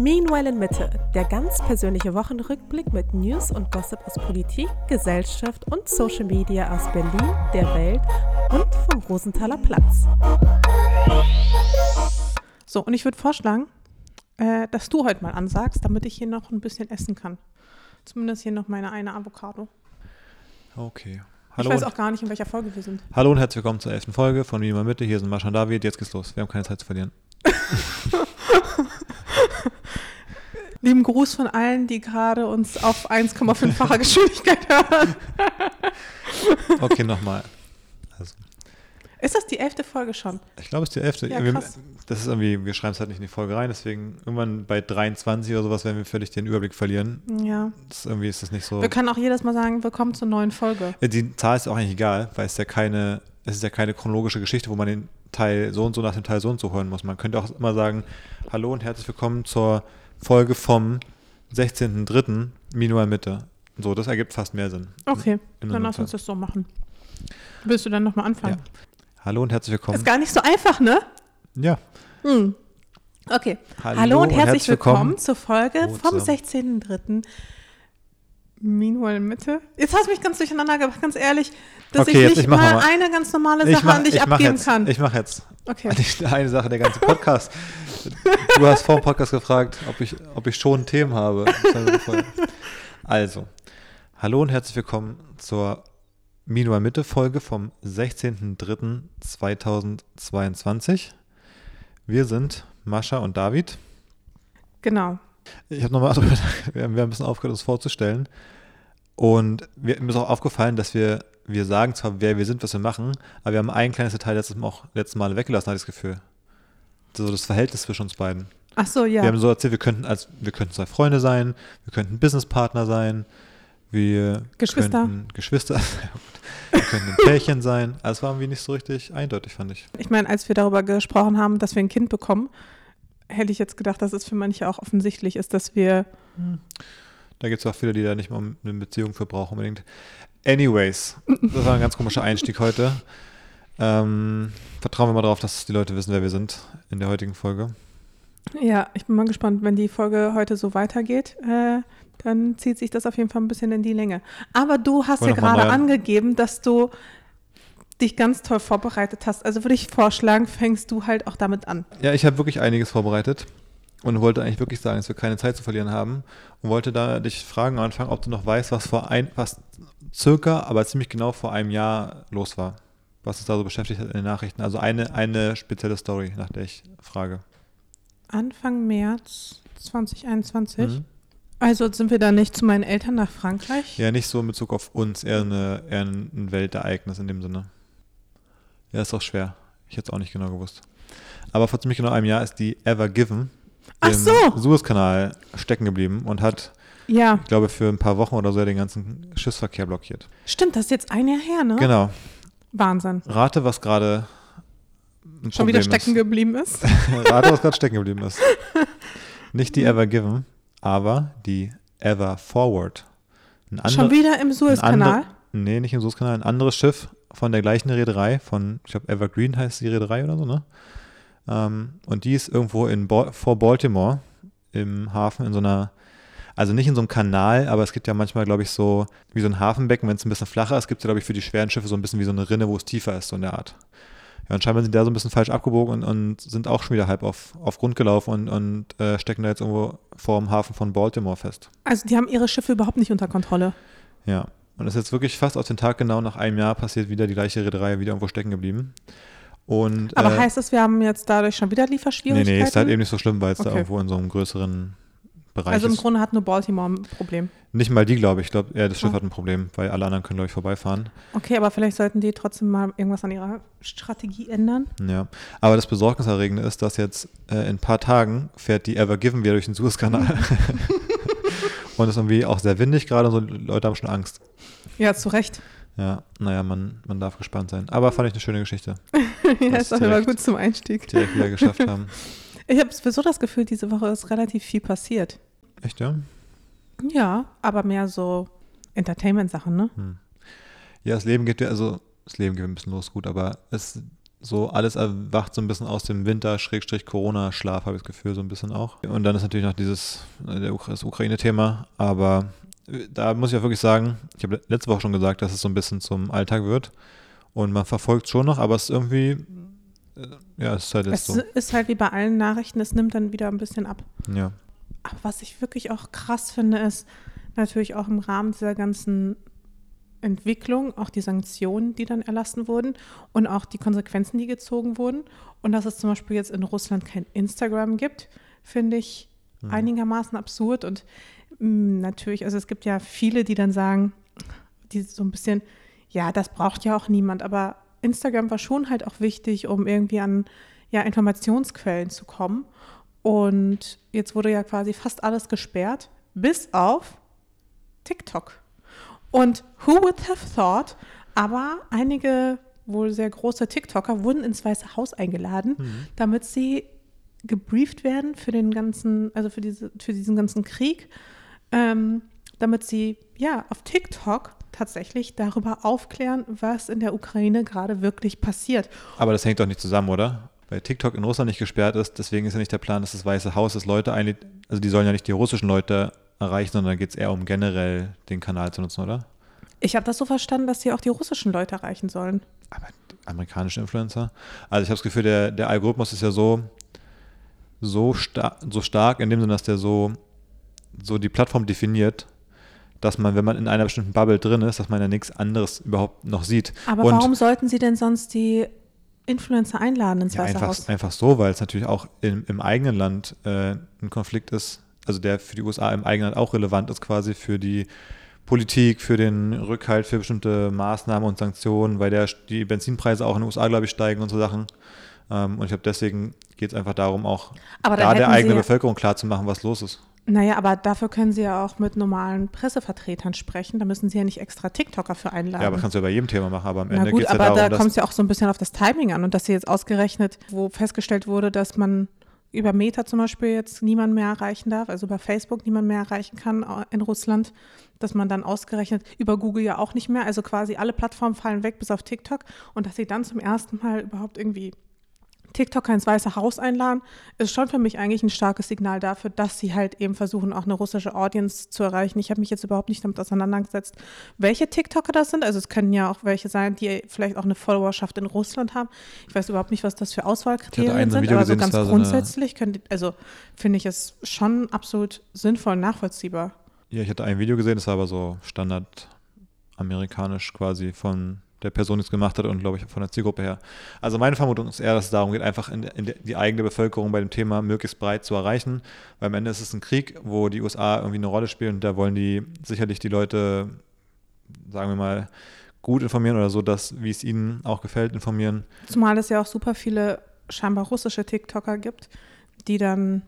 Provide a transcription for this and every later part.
Meanwhile in Mitte, der ganz persönliche Wochenrückblick mit News und Gossip aus Politik, Gesellschaft und Social Media aus Berlin, der Welt und vom Rosenthaler Platz. So, und ich würde vorschlagen, äh, dass du heute mal ansagst, damit ich hier noch ein bisschen essen kann. Zumindest hier noch meine eine Avocado. Okay. ich weiß auch gar nicht, in welcher Folge wir sind. Hallo und herzlich willkommen zur elften Folge von Minima Mitte. Hier sind Mascha und David. Jetzt geht's los. Wir haben keine Zeit zu verlieren. Lieben Gruß von allen, die gerade uns auf 1,5-facher Geschwindigkeit hören. okay, nochmal. Also. Ist das die elfte Folge schon? Ich glaube, es ist die elfte. Ja, wir, das ist irgendwie, wir schreiben es halt nicht in die Folge rein, deswegen irgendwann bei 23 oder sowas werden wir völlig den Überblick verlieren. Ja. Das, irgendwie ist das nicht so. Wir können auch jedes Mal sagen, willkommen zur neuen Folge. Die Zahl ist auch eigentlich egal, weil es ja keine, es ist ja keine chronologische Geschichte, wo man den Teil so und so nach dem Teil so und so hören muss. Man könnte auch immer sagen, hallo und herzlich willkommen zur Folge vom 16.03. Minual Mitte. So, das ergibt fast mehr Sinn. Okay, dann lass uns das so machen. Willst du dann nochmal anfangen? Ja. Hallo und herzlich willkommen. Ist gar nicht so einfach, ne? Ja. Hm. Okay. Hallo, Hallo, und herzlich, herzlich willkommen, willkommen, zur Folge vom 16.03. Minual Mitte. Jetzt hast du mich ganz durcheinander gebracht, ganz ehrlich, dass okay, ich nicht ich mal, mal, eine ganz normale Sache mach, an dich abgeben jetzt, kann. Ich mache jetzt. Okay. Eine Sache, der ganze Podcast. du hast vor dem Podcast gefragt, ob ich, ob ich schon Themen habe. Also, hallo und herzlich willkommen zur Minual Mitte Folge vom 16.03.2022. Wir sind Mascha und David. Genau. Ich habe nochmal, wir haben ein bisschen aufgehört, uns vorzustellen. Und wir, mir ist auch aufgefallen, dass wir, wir sagen zwar, wer wir sind, was wir machen, aber wir haben ein kleines Detail letztes Mal auch letztes Mal weggelassen, habe ich das Gefühl. So das Verhältnis zwischen uns beiden. Ach so, ja. Wir haben so erzählt, wir könnten als wir könnten zwei Freunde sein, wir könnten Businesspartner sein, wir Geschwister. könnten Geschwister, wir könnten ein Pärchen sein. Also war irgendwie nicht so richtig eindeutig, fand ich. Ich meine, als wir darüber gesprochen haben, dass wir ein Kind bekommen, hätte ich jetzt gedacht, dass es für manche auch offensichtlich ist, dass wir. Da gibt es auch viele, die da nicht mal eine Beziehung für brauchen unbedingt. Anyways, das war ein ganz komischer Einstieg heute. Ähm, vertrauen wir mal darauf, dass die Leute wissen, wer wir sind in der heutigen Folge. Ja, ich bin mal gespannt, wenn die Folge heute so weitergeht, äh, dann zieht sich das auf jeden Fall ein bisschen in die Länge. Aber du hast ja gerade angegeben, dass du dich ganz toll vorbereitet hast. Also würde ich vorschlagen, fängst du halt auch damit an. Ja, ich habe wirklich einiges vorbereitet und wollte eigentlich wirklich sagen, dass wir keine Zeit zu verlieren haben und wollte da dich fragen am Anfang, ob du noch weißt, was vor ein, was circa, aber ziemlich genau vor einem Jahr los war. Was es da so beschäftigt hat in den Nachrichten. Also eine, eine spezielle Story, nach der ich frage. Anfang März 2021. Mhm. Also sind wir da nicht zu meinen Eltern nach Frankreich? Ja, nicht so in Bezug auf uns, eher, eine, eher ein Weltereignis in dem Sinne. Ja, ist auch schwer. Ich hätte es auch nicht genau gewusst. Aber vor ziemlich genau einem Jahr ist die Ever Given im so. Suezkanal stecken geblieben und hat, ja. ich glaube, für ein paar Wochen oder so den ganzen Schiffsverkehr blockiert. Stimmt, das ist jetzt ein Jahr her, ne? Genau. Wahnsinn. Rate, was gerade schon Problem wieder stecken ist. geblieben ist. Rate, was gerade stecken geblieben ist. Nicht die Ever Given, aber die Ever Forward. schon wieder im Suezkanal? Nee, nicht im Suezkanal. Ein anderes Schiff von der gleichen Reederei, von, ich glaube, Evergreen heißt die Reederei oder so, ne? Ähm, und die ist irgendwo in Bo vor Baltimore im Hafen in so einer, also nicht in so einem Kanal, aber es gibt ja manchmal, glaube ich, so wie so ein Hafenbecken, wenn es ein bisschen flacher ist, gibt es ja, glaube ich, für die schweren Schiffe so ein bisschen wie so eine Rinne, wo es tiefer ist, so in der Art. Ja, und scheinbar sind die da so ein bisschen falsch abgebogen und, und sind auch schon wieder halb auf, auf Grund gelaufen und, und äh, stecken da jetzt irgendwo vor dem Hafen von Baltimore fest. Also die haben ihre Schiffe überhaupt nicht unter Kontrolle. Ja, und es ist jetzt wirklich fast auf den Tag genau nach einem Jahr passiert wieder die gleiche Reederei wieder irgendwo stecken geblieben. Und, Aber äh, heißt das, wir haben jetzt dadurch schon wieder Lieferschwierigkeiten? Nee, nee, ist halt eben nicht so schlimm, weil es okay. da irgendwo in so einem größeren Bereich also ist. Also im Grunde hat nur Baltimore ein Problem. Nicht mal die, glaube ich. Ich glaube, eher das Schiff oh. hat ein Problem, weil alle anderen können, glaube ich, vorbeifahren. Okay, aber vielleicht sollten die trotzdem mal irgendwas an ihrer Strategie ändern. Ja, aber das Besorgniserregende ist, dass jetzt äh, in ein paar Tagen fährt die Ever Given wieder durch den Suezkanal. und es ist irgendwie auch sehr windig gerade und so Leute haben schon Angst. Ja, zu Recht. Ja, naja, man, man darf gespannt sein. Aber fand ich eine schöne Geschichte. ja, ist auch immer gut zum Einstieg. Direkt wieder geschafft haben. Ich habe sowieso das Gefühl, diese Woche ist relativ viel passiert. Echt, ja? Ja, aber mehr so Entertainment-Sachen, ne? Hm. Ja, das Leben geht, also das Leben geht ein bisschen los, gut, aber es, so alles erwacht so ein bisschen aus dem Winter-Corona-Schlaf, habe ich das Gefühl, so ein bisschen auch. Und dann ist natürlich noch dieses, äh, das Ukraine-Thema, aber äh, da muss ich auch wirklich sagen, ich habe letzte Woche schon gesagt, dass es so ein bisschen zum Alltag wird und man verfolgt schon noch, aber es ist irgendwie, äh, ja, es ist halt es so. ist halt wie bei allen Nachrichten, es nimmt dann wieder ein bisschen ab. Ja. Aber was ich wirklich auch krass finde, ist natürlich auch im Rahmen dieser ganzen Entwicklung, auch die Sanktionen, die dann erlassen wurden und auch die Konsequenzen, die gezogen wurden. Und dass es zum Beispiel jetzt in Russland kein Instagram gibt, finde ich mhm. einigermaßen absurd. Und mh, mm, natürlich, also es gibt ja viele, die dann sagen, die so ein bisschen, ja, das braucht ja auch niemand, aber Instagram war schon halt auch wichtig, um irgendwie an ja, Informationsquellen zu kommen. Und jetzt wurde ja quasi fast alles gesperrt, bis auf TikTok. Und who would have thought? Aber einige wohl sehr große TikToker wurden ins Weiße Haus eingeladen, mhm. damit sie gebrieft werden für den ganzen, also für, diese, für diesen ganzen Krieg, ähm, damit sie ja auf TikTok tatsächlich darüber aufklären, was in der Ukraine gerade wirklich passiert. Aber das hängt doch nicht zusammen, oder? Weil TikTok in Russland nicht gesperrt ist, deswegen ist ja nicht der Plan, dass das Weiße Haus das Leute eigentlich, also die sollen ja nicht die russischen Leute erreichen, sondern da geht es eher um generell den Kanal zu nutzen, oder? Ich habe das so verstanden, dass sie auch die russischen Leute erreichen sollen. Aber amerikanische Influencer? Also ich habe das Gefühl, der, der Algorithmus ist ja so, so, star so stark, in dem Sinne, dass der so, so die Plattform definiert, dass man, wenn man in einer bestimmten Bubble drin ist, dass man ja nichts anderes überhaupt noch sieht. Aber Und warum sollten sie denn sonst die Influencer einladen ins ja, Weiße einfach, Haus? Einfach so, weil es natürlich auch im, im eigenen Land äh, ein Konflikt ist, also der für die USA im eigenen Land auch relevant ist, quasi für die Politik, für den Rückhalt für bestimmte Maßnahmen und Sanktionen, weil der, die Benzinpreise auch in den USA, glaube ich, steigen und so Sachen. Ähm, und ich glaube, deswegen geht es einfach darum, auch da der eigenen Bevölkerung klarzumachen, was los ist. Naja, aber dafür können Sie ja auch mit normalen Pressevertretern sprechen. Da müssen Sie ja nicht extra TikToker für einladen. Ja, aber kannst du ja bei jedem Thema machen. Aber am Ende geht es ja darum, aber da kommt es ja auch so ein bisschen auf das Timing an. Und dass Sie jetzt ausgerechnet, wo festgestellt wurde, dass man über Meta zum Beispiel jetzt niemand mehr erreichen darf, also über Facebook niemand mehr erreichen kann in Russland, dass man dann ausgerechnet über Google ja auch nicht mehr, also quasi alle Plattformen fallen weg bis auf TikTok. Und dass sie dann zum ersten Mal überhaupt irgendwie TikToker ins Weiße Haus einladen, ist schon für mich eigentlich ein starkes Signal dafür, dass sie halt eben versuchen, auch eine russische Audience zu erreichen. Ich habe mich jetzt überhaupt nicht damit auseinandergesetzt, welche TikToker das sind. Also es können ja auch welche sein, die vielleicht auch eine Followerschaft in Russland haben. Ich weiß überhaupt nicht, was das für Auswahlkriterien sind, aber so ganz grundsätzlich, so also finde ich es schon absolut sinnvoll und nachvollziehbar. Ja, ich hatte ein Video gesehen, das war aber so standard amerikanisch quasi von der Person jetzt gemacht hat und glaube ich von der Zielgruppe her. Also meine Vermutung ist eher, dass es darum geht, einfach in, in die eigene Bevölkerung bei dem Thema möglichst breit zu erreichen, weil am Ende ist es ein Krieg, wo die USA irgendwie eine Rolle spielen und da wollen die sicherlich die Leute, sagen wir mal, gut informieren oder so, dass, wie es ihnen auch gefällt, informieren. Zumal es ja auch super viele scheinbar russische TikToker gibt, die dann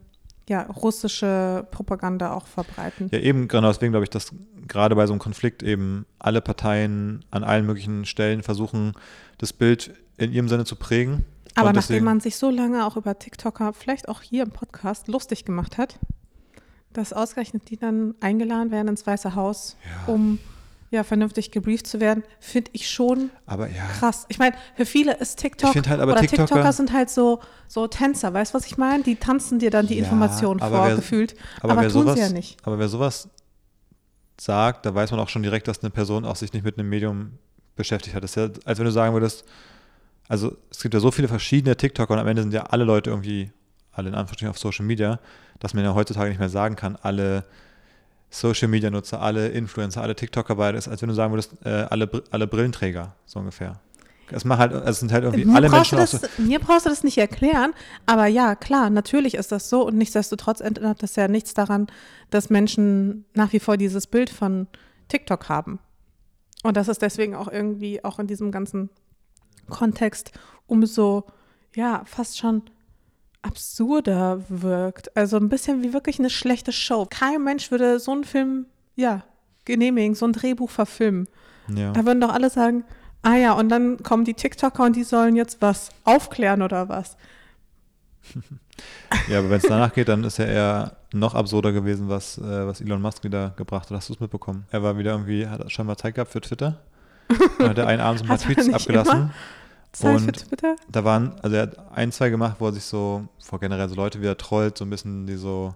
ja, russische Propaganda auch verbreiten. Ja, eben genau deswegen glaube ich, dass gerade bei so einem Konflikt eben alle Parteien an allen möglichen Stellen versuchen, das Bild in ihrem Sinne zu prägen. Aber nachdem man sich so lange auch über TikToker, vielleicht auch hier im Podcast, lustig gemacht hat, dass ausgerechnet die dann eingeladen werden ins Weiße Haus, ja. um ja, vernünftig gebrieft zu werden, finde ich schon aber, ja. krass. Ich meine, für viele ist TikTok halt, oder TikToker, TikToker, sind halt so, so Tänzer, weißt du, was ich meine? Die tanzen dir dann die ja, Informationen vorgefühlt, aber, aber tun sowas, sie ja nicht. Aber wer sowas sagt, da weiß man auch schon direkt, dass eine Person auch sich nicht mit einem Medium beschäftigt hat. Das ist ja, als wenn du sagen würdest, also es gibt ja so viele verschiedene TikToker und am Ende sind ja alle Leute irgendwie, alle in Anführungsstrichen auf Social Media, dass man ja heutzutage nicht mehr sagen kann, alle Social Media Nutzer, alle Influencer, alle TikToker, weil das, als wenn du sagen würdest, äh, alle, alle Brillenträger, so ungefähr. Es macht halt, es sind halt irgendwie mir alle Menschen. Das, so mir brauchst du das nicht erklären, aber ja, klar, natürlich ist das so und nichtsdestotrotz ändert das ja nichts daran, dass Menschen nach wie vor dieses Bild von TikTok haben. Und das ist deswegen auch irgendwie auch in diesem ganzen Kontext umso, ja, fast schon absurder wirkt. Also ein bisschen wie wirklich eine schlechte Show. Kein Mensch würde so einen Film, ja, genehmigen, so ein Drehbuch verfilmen. Ja. Da würden doch alle sagen, ah ja, und dann kommen die TikToker und die sollen jetzt was aufklären oder was. ja, aber wenn es danach geht, dann ist ja eher noch absurder gewesen, was, äh, was Elon Musk wieder gebracht hat. Hast du es mitbekommen? Er war wieder irgendwie, hat scheinbar Zeit gehabt für Twitter. Dann hat er einen Abend so ein paar Tweets abgelassen. Immer? Zeit für Twitter? Da waren, also er hat ein, zwei gemacht, wo er sich so vor generell so Leute wieder trollt, so ein bisschen die so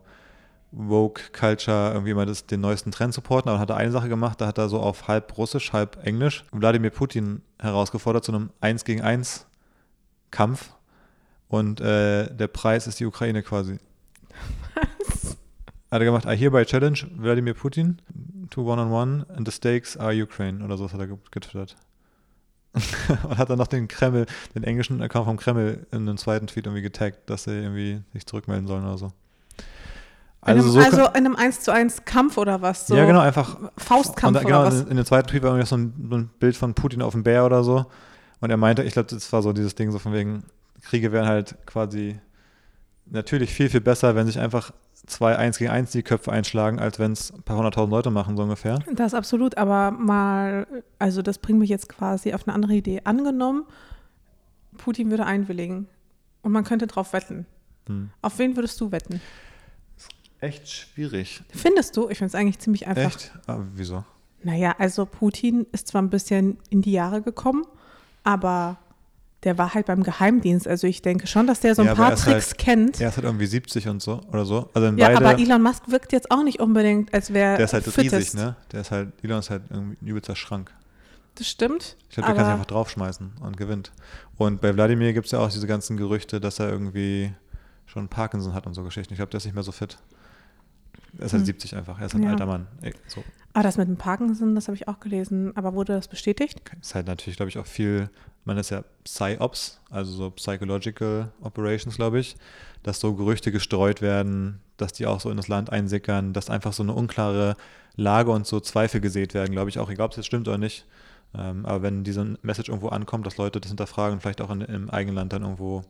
Woke Culture irgendwie mal das, den neuesten Trend supporten, aber hat er eine Sache gemacht, da hat er so auf halb Russisch, halb Englisch Wladimir Putin herausgefordert zu einem 1 gegen 1 Kampf und äh, der Preis ist die Ukraine quasi. Was? Hat er gemacht, I hereby challenge Wladimir Putin to one on one and the stakes are Ukraine oder so hat er getwittert. und hat dann noch den Kreml, den englischen Account vom Kreml in einem zweiten Tweet irgendwie getaggt, dass sie irgendwie sich zurückmelden sollen oder so. Also, in einem, so also in einem 1 zu 1 Kampf oder was? So ja, genau, einfach. Faustkampf und, genau, oder was? In, in dem zweiten Tweet war irgendwie so ein, so ein, Bild von Putin auf dem Bär oder so. Und er meinte, ich glaube, das war so dieses Ding so von wegen, Kriege wären halt quasi natürlich viel, viel besser, wenn sich einfach zwei 1 gegen 1 die Köpfe einschlagen, als wenn es ein paar hunderttausend Leute machen, so ungefähr. Das absolut, aber mal, also das bringt mich jetzt quasi auf eine andere Idee. Angenommen, Putin würde einwilligen und man könnte drauf wetten. Hm. Auf wen würdest du wetten? Echt schwierig. Findest du? Ich finde es eigentlich ziemlich einfach. Echt? Ah, wieso? Naja, also Putin ist zwar ein bisschen in die Jahre gekommen, aber der war halt beim Geheimdienst. Also ich denke schon, dass der so ein ja, paar Tricks halt, kennt. Er ist halt irgendwie 70 und so oder so. Also ja, beide, aber Elon Musk wirkt jetzt auch nicht unbedingt, als wäre Der ist halt fittest. riesig, ne? Der ist halt, Elon ist halt irgendwie ein übelster Schrank. Das stimmt. Ich glaube, der kann sich einfach draufschmeißen und gewinnt. Und bei Wladimir gibt es ja auch diese ganzen Gerüchte, dass er irgendwie schon Parkinson hat und so Geschichten. Ich glaube, der ist nicht mehr so fit. Er ist halt hm. 70 einfach. Er ist ein ja. alter Mann. Ey, so. Ah, das mit dem Parkinson, das habe ich auch gelesen. Aber wurde das bestätigt? Ist halt natürlich, glaube ich, auch viel, man ist ja PsyOps, also so Psychological Operations, glaube ich, dass so Gerüchte gestreut werden, dass die auch so in das Land einsickern, dass einfach so eine unklare Lage und so Zweifel gesät werden, glaube ich auch, egal ob es jetzt stimmt oder nicht. Ähm, aber wenn diese Message irgendwo ankommt, dass Leute das hinterfragen, vielleicht auch in, im eigenen Land dann irgendwo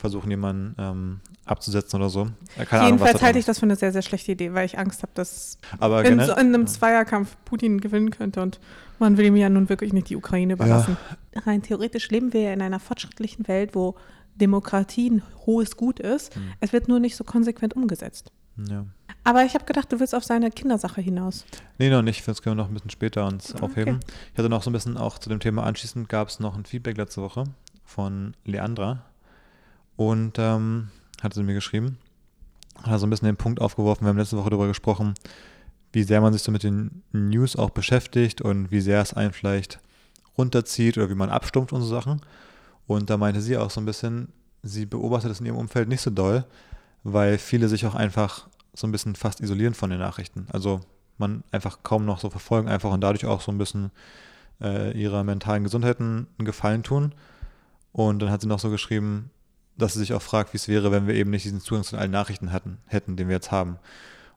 versuchen, jemanden ähm, abzusetzen oder so. Keine Jedenfalls Ahnung, halte ich das für eine sehr, sehr schlechte Idee, weil ich Angst habe, dass Aber in, so, in einem Zweierkampf Putin gewinnen könnte und man will ihm ja nun wirklich nicht die Ukraine überlassen. Ja. Rein theoretisch leben wir ja in einer fortschrittlichen Welt, wo Demokratie ein hohes Gut ist. Hm. Es wird nur nicht so konsequent umgesetzt. Ja. Aber ich habe gedacht, du willst auf seine Kindersache hinaus. Nee, noch nicht. Das können wir noch ein bisschen später uns okay. aufheben. Ich hatte noch so ein bisschen auch zu dem Thema anschließend gab es noch ein Feedback letzte Woche von Leandra, und ähm, hat sie mir geschrieben. Hat so ein bisschen den Punkt aufgeworfen, wir haben letzte Woche darüber gesprochen, wie sehr man sich so mit den News auch beschäftigt und wie sehr es einen vielleicht runterzieht oder wie man abstumpft und so Sachen. Und da meinte sie auch so ein bisschen, sie beobachtet es in ihrem Umfeld nicht so doll, weil viele sich auch einfach so ein bisschen fast isolieren von den Nachrichten. Also man einfach kaum noch so verfolgen einfach und dadurch auch so ein bisschen äh, ihrer mentalen Gesundheit einen Gefallen tun. Und dann hat sie noch so geschrieben, dass sie sich auch fragt, wie es wäre, wenn wir eben nicht diesen Zugang zu allen Nachrichten hatten, hätten, den wir jetzt haben.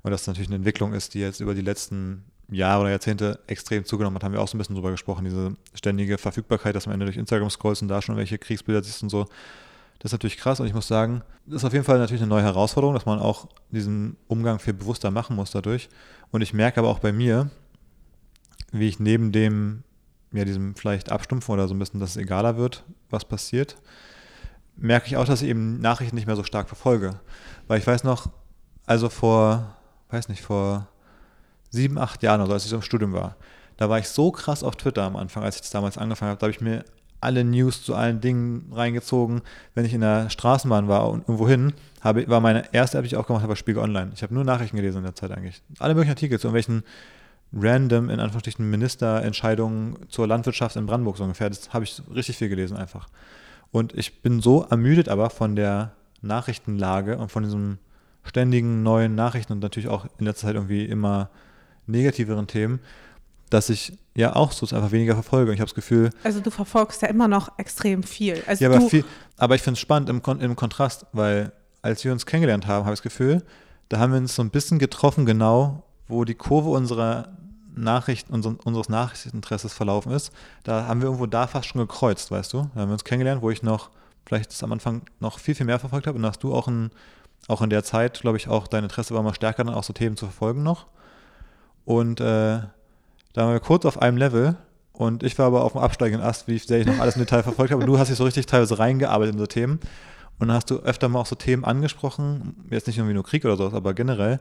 Und das natürlich eine Entwicklung ist, die jetzt über die letzten Jahre oder Jahrzehnte extrem zugenommen hat, haben wir auch so ein bisschen drüber gesprochen, diese ständige Verfügbarkeit, dass man am Ende durch Instagram scrollst und da schon welche Kriegsbilder siehst und so. Das ist natürlich krass und ich muss sagen, das ist auf jeden Fall natürlich eine neue Herausforderung, dass man auch diesen Umgang viel bewusster machen muss dadurch. Und ich merke aber auch bei mir, wie ich neben dem, ja, diesem vielleicht Abstumpfen oder so ein bisschen, dass es egaler wird, was passiert, merke ich auch, dass ich eben Nachrichten nicht mehr so stark verfolge. Weil ich weiß noch, also vor, weiß nicht, vor sieben, acht Jahren oder so, als ich so im Studium war, da war ich so krass auf Twitter am Anfang, als ich das damals angefangen habe. Da habe ich mir alle News zu allen Dingen reingezogen. Wenn ich in der Straßenbahn war und irgendwo hin, habe, war meine erste App, die ich auch gemacht habe, Spiegel Online. Ich habe nur Nachrichten gelesen in der Zeit eigentlich. Alle möglichen Artikel zu irgendwelchen random, in Anführungsstrichen, Ministerentscheidungen zur Landwirtschaft in Brandenburg so ungefähr. Das habe ich richtig viel gelesen einfach. Und ich bin so ermüdet aber von der Nachrichtenlage und von diesem ständigen neuen Nachrichten und natürlich auch in letzter Zeit irgendwie immer negativeren Themen, dass ich ja auch so einfach weniger verfolge. Und ich habe das Gefühl. Also du verfolgst ja immer noch extrem viel. Also ja, aber, viel, aber ich finde es spannend im, Kon im Kontrast, weil als wir uns kennengelernt haben, habe ich das Gefühl, da haben wir uns so ein bisschen getroffen, genau, wo die Kurve unserer Nachrichten, unser, unseres Nachrichteninteresses verlaufen ist, da haben wir irgendwo da fast schon gekreuzt, weißt du? Da haben wir uns kennengelernt, wo ich noch, vielleicht das am Anfang noch viel, viel mehr verfolgt habe und hast du auch in, auch in der Zeit, glaube ich, auch dein Interesse war mal stärker, dann auch so Themen zu verfolgen noch. Und äh, da waren wir kurz auf einem Level und ich war aber auf dem absteigenden Ast, wie sehr ich noch alles im Detail verfolgt habe. Und du hast dich so richtig teilweise reingearbeitet in so Themen. Und dann hast du öfter mal auch so Themen angesprochen, jetzt nicht irgendwie nur Krieg oder sowas, aber generell.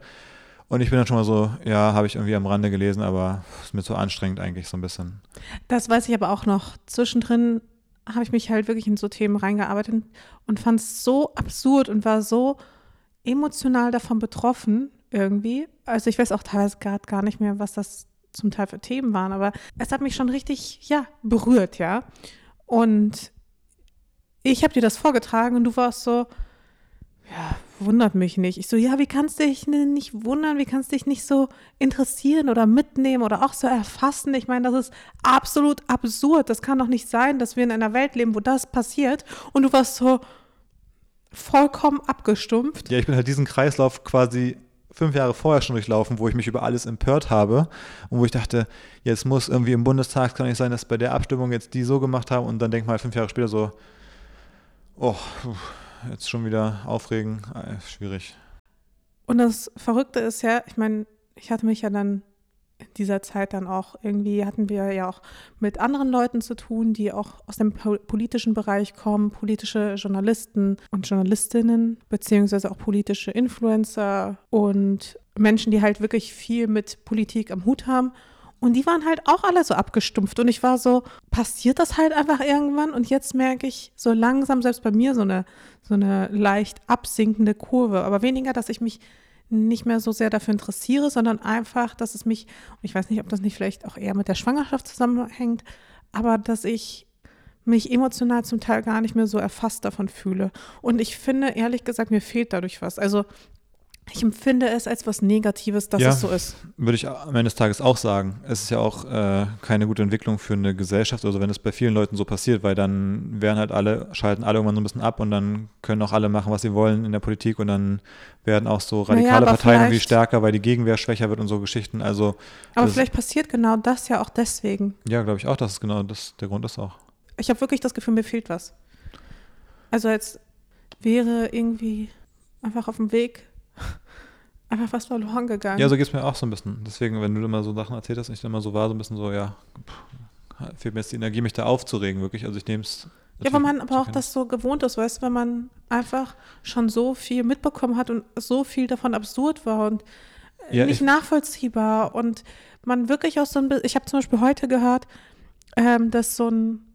Und ich bin dann schon mal so, ja, habe ich irgendwie am Rande gelesen, aber ist mir zu anstrengend eigentlich so ein bisschen. Das weiß ich aber auch noch. Zwischendrin habe ich mich halt wirklich in so Themen reingearbeitet und fand es so absurd und war so emotional davon betroffen irgendwie. Also ich weiß auch teilweise gerade gar nicht mehr, was das zum Teil für Themen waren, aber es hat mich schon richtig, ja, berührt, ja. Und ich habe dir das vorgetragen und du warst so, ja, wundert mich nicht. Ich so, ja, wie kannst du dich nicht wundern? Wie kannst du dich nicht so interessieren oder mitnehmen oder auch so erfassen? Ich meine, das ist absolut absurd. Das kann doch nicht sein, dass wir in einer Welt leben, wo das passiert. Und du warst so vollkommen abgestumpft. Ja, ich bin halt diesen Kreislauf quasi fünf Jahre vorher schon durchlaufen, wo ich mich über alles empört habe und wo ich dachte, jetzt muss irgendwie im Bundestag, kann nicht sein, dass bei der Abstimmung jetzt die so gemacht haben und dann denkt man halt fünf Jahre später so, oh, jetzt schon wieder aufregen, äh, schwierig. Und das Verrückte ist ja, ich meine, ich hatte mich ja dann in dieser Zeit dann auch irgendwie, hatten wir ja auch mit anderen Leuten zu tun, die auch aus dem politischen Bereich kommen, politische Journalisten und Journalistinnen, beziehungsweise auch politische Influencer und Menschen, die halt wirklich viel mit Politik am Hut haben. Und die waren halt auch alle so abgestumpft. Und ich war so, passiert das halt einfach irgendwann? Und jetzt merke ich so langsam, selbst bei mir, so eine, so eine leicht absinkende Kurve. Aber weniger, dass ich mich nicht mehr so sehr dafür interessiere, sondern einfach, dass es mich, ich weiß nicht, ob das nicht vielleicht auch eher mit der Schwangerschaft zusammenhängt, aber dass ich mich emotional zum Teil gar nicht mehr so erfasst davon fühle. Und ich finde, ehrlich gesagt, mir fehlt dadurch was. Also ich empfinde es als was Negatives, dass ja, es so ist. Würde ich am Ende des Tages auch sagen. Es ist ja auch äh, keine gute Entwicklung für eine Gesellschaft, also wenn es bei vielen Leuten so passiert, weil dann werden halt alle, schalten alle irgendwann so ein bisschen ab und dann können auch alle machen, was sie wollen in der Politik und dann werden auch so radikale naja, Parteien irgendwie stärker, weil die Gegenwehr schwächer wird und so Geschichten. Also aber vielleicht passiert genau das ja auch deswegen. Ja, glaube ich auch, dass es genau das der Grund ist auch. Ich habe wirklich das Gefühl, mir fehlt was. Also als wäre irgendwie einfach auf dem Weg einfach was verloren gegangen. Ja, so geht es mir auch so ein bisschen. Deswegen, wenn du immer so Sachen erzählt hast, ich dann immer so war, so ein bisschen so, ja, pff, fehlt mir jetzt die Energie, mich da aufzuregen, wirklich. Also ich nehme es. Ja, weil man aber auch das so gewohnt ist, weißt du, wenn man einfach schon so viel mitbekommen hat und so viel davon absurd war und ja, nicht nachvollziehbar und man wirklich auch so ein bisschen, ich habe zum Beispiel heute gehört, ähm, dass so ein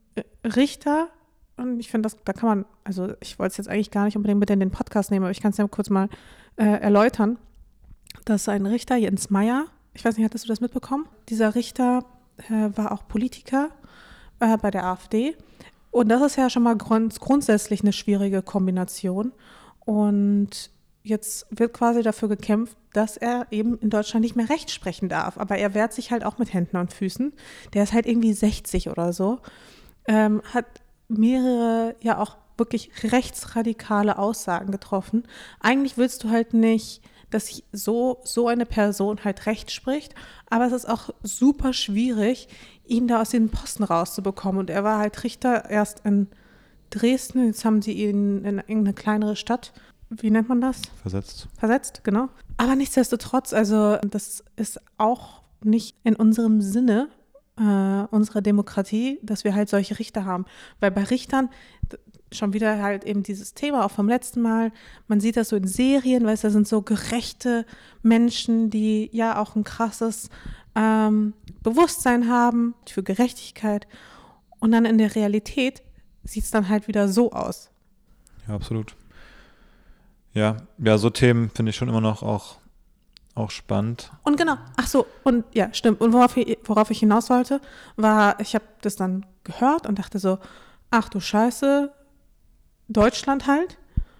Richter, und ich finde, da kann man, also ich wollte es jetzt eigentlich gar nicht unbedingt mit in den Podcast nehmen, aber ich kann es ja kurz mal äh, erläutern dass ein Richter, Jens Meyer, ich weiß nicht, hattest du das mitbekommen? Dieser Richter äh, war auch Politiker äh, bei der AfD. Und das ist ja schon mal grund grundsätzlich eine schwierige Kombination. Und jetzt wird quasi dafür gekämpft, dass er eben in Deutschland nicht mehr Recht sprechen darf. Aber er wehrt sich halt auch mit Händen und Füßen. Der ist halt irgendwie 60 oder so. Ähm, hat mehrere, ja auch wirklich rechtsradikale Aussagen getroffen. Eigentlich willst du halt nicht dass so, so eine Person halt Recht spricht. Aber es ist auch super schwierig, ihn da aus den Posten rauszubekommen. Und er war halt Richter erst in Dresden. Jetzt haben sie ihn in irgendeine kleinere Stadt. Wie nennt man das? Versetzt. Versetzt, genau. Aber nichtsdestotrotz, also das ist auch nicht in unserem Sinne, äh, unserer Demokratie, dass wir halt solche Richter haben. Weil bei Richtern, schon wieder halt eben dieses Thema auch vom letzten Mal. Man sieht das so in Serien, weil es da sind so gerechte Menschen, die ja auch ein krasses ähm, Bewusstsein haben für Gerechtigkeit. Und dann in der Realität sieht es dann halt wieder so aus. Ja, absolut. Ja, ja, so Themen finde ich schon immer noch auch, auch spannend. Und genau, ach so, und ja, stimmt. Und worauf worauf ich hinaus wollte, war, ich habe das dann gehört und dachte so, ach du Scheiße, Deutschland halt.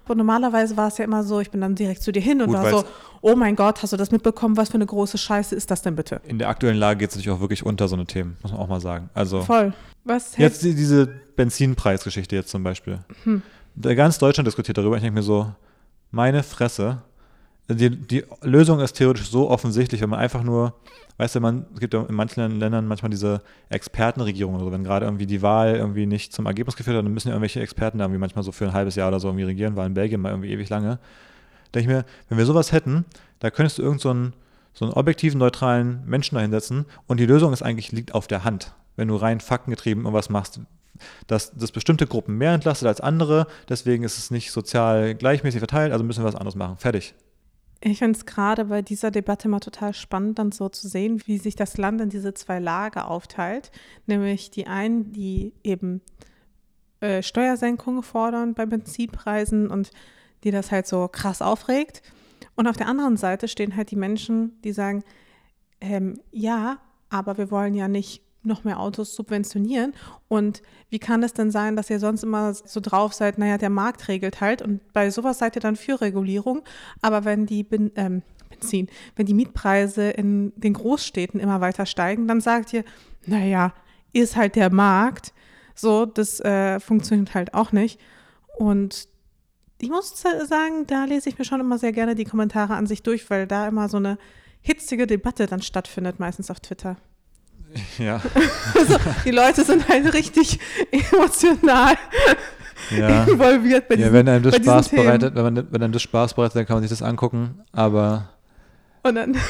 Und normalerweise war es ja immer so, ich bin dann direkt zu dir hin und Gut, war so, oh mein Gott, hast du das mitbekommen? Was für eine große Scheiße ist das denn bitte? In der aktuellen Lage geht es natürlich auch wirklich unter so eine Themen, muss man auch mal sagen. Also Voll. Was jetzt die, diese Benzinpreisgeschichte jetzt zum Beispiel. Hm. Ganz Deutschland diskutiert darüber. Ich denke mir so, meine Fresse, die, die Lösung ist theoretisch so offensichtlich, wenn man einfach nur, weißt du, man, es gibt ja in manchen Ländern manchmal diese Expertenregierungen, also wenn gerade irgendwie die Wahl irgendwie nicht zum Ergebnis geführt hat, dann müssen ja irgendwelche Experten da irgendwie manchmal so für ein halbes Jahr oder so irgendwie regieren, war in Belgien mal irgendwie ewig lange. Denke ich mir, wenn wir sowas hätten, da könntest du irgendeinen so, so einen objektiven, neutralen Menschen da hinsetzen und die Lösung ist eigentlich, liegt auf der Hand. Wenn du rein faktengetrieben irgendwas machst, dass, dass bestimmte Gruppen mehr entlastet als andere, deswegen ist es nicht sozial gleichmäßig verteilt, also müssen wir was anderes machen. Fertig. Ich finde es gerade bei dieser Debatte mal total spannend, dann so zu sehen, wie sich das Land in diese zwei Lager aufteilt. Nämlich die einen, die eben äh, Steuersenkungen fordern bei Benzinpreisen und die das halt so krass aufregt. Und auf der anderen Seite stehen halt die Menschen, die sagen, ähm, ja, aber wir wollen ja nicht noch mehr Autos subventionieren. Und wie kann es denn sein, dass ihr sonst immer so drauf seid, naja, der Markt regelt halt und bei sowas seid ihr dann für Regulierung. Aber wenn die ben, ähm, Benzin, wenn die Mietpreise in den Großstädten immer weiter steigen, dann sagt ihr, naja, ist halt der Markt. So, das äh, funktioniert halt auch nicht. Und ich muss sagen, da lese ich mir schon immer sehr gerne die Kommentare an sich durch, weil da immer so eine hitzige Debatte dann stattfindet, meistens auf Twitter. Ja. Also, die Leute sind halt richtig emotional ja. involviert bei diesen, ja, wenn einem das Spaß bereitet, wenn, man, wenn einem das Spaß bereitet, dann kann man sich das angucken, aber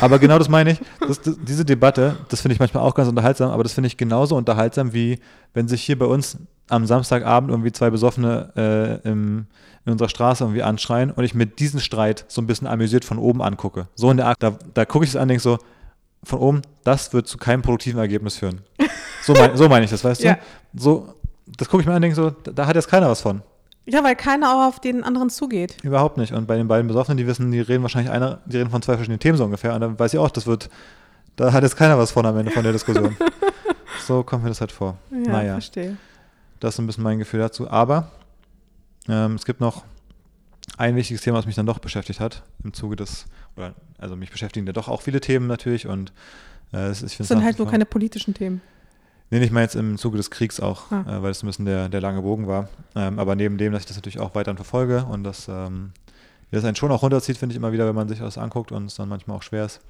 aber genau das meine ich. Das, das, diese Debatte, das finde ich manchmal auch ganz unterhaltsam, aber das finde ich genauso unterhaltsam, wie wenn sich hier bei uns am Samstagabend irgendwie zwei Besoffene äh, im, in unserer Straße irgendwie anschreien und ich mir diesen Streit so ein bisschen amüsiert von oben angucke. So in der Art, da, da gucke ich es an und denke so, von oben, das wird zu keinem produktiven Ergebnis führen. So, mein, so meine ich das, weißt ja. du? So, das gucke ich mir an und denke so, da, da hat jetzt keiner was von. Ja, weil keiner auch auf den anderen zugeht. Überhaupt nicht. Und bei den beiden Besoffenen, die wissen, die reden wahrscheinlich einer, die reden von zwei verschiedenen Themen so ungefähr. Und dann weiß ich auch, das wird, da hat jetzt keiner was von am Ende von der Diskussion. so kommt mir das halt vor. Ja, naja, verstehe. Das ist ein bisschen mein Gefühl dazu. Aber ähm, es gibt noch ein wichtiges Thema, was mich dann doch beschäftigt hat im Zuge des, oder also mich beschäftigen ja doch auch viele Themen natürlich und äh, ich finde es sind halt nur keine politischen Themen. Nee, ich meine jetzt im Zuge des Kriegs auch, ah. äh, weil es ein bisschen der, der lange Bogen war. Ähm, aber neben dem, dass ich das natürlich auch weiterhin verfolge und das, ähm, das einen schon auch runterzieht, finde ich immer wieder, wenn man sich das anguckt und es dann manchmal auch schwer ist,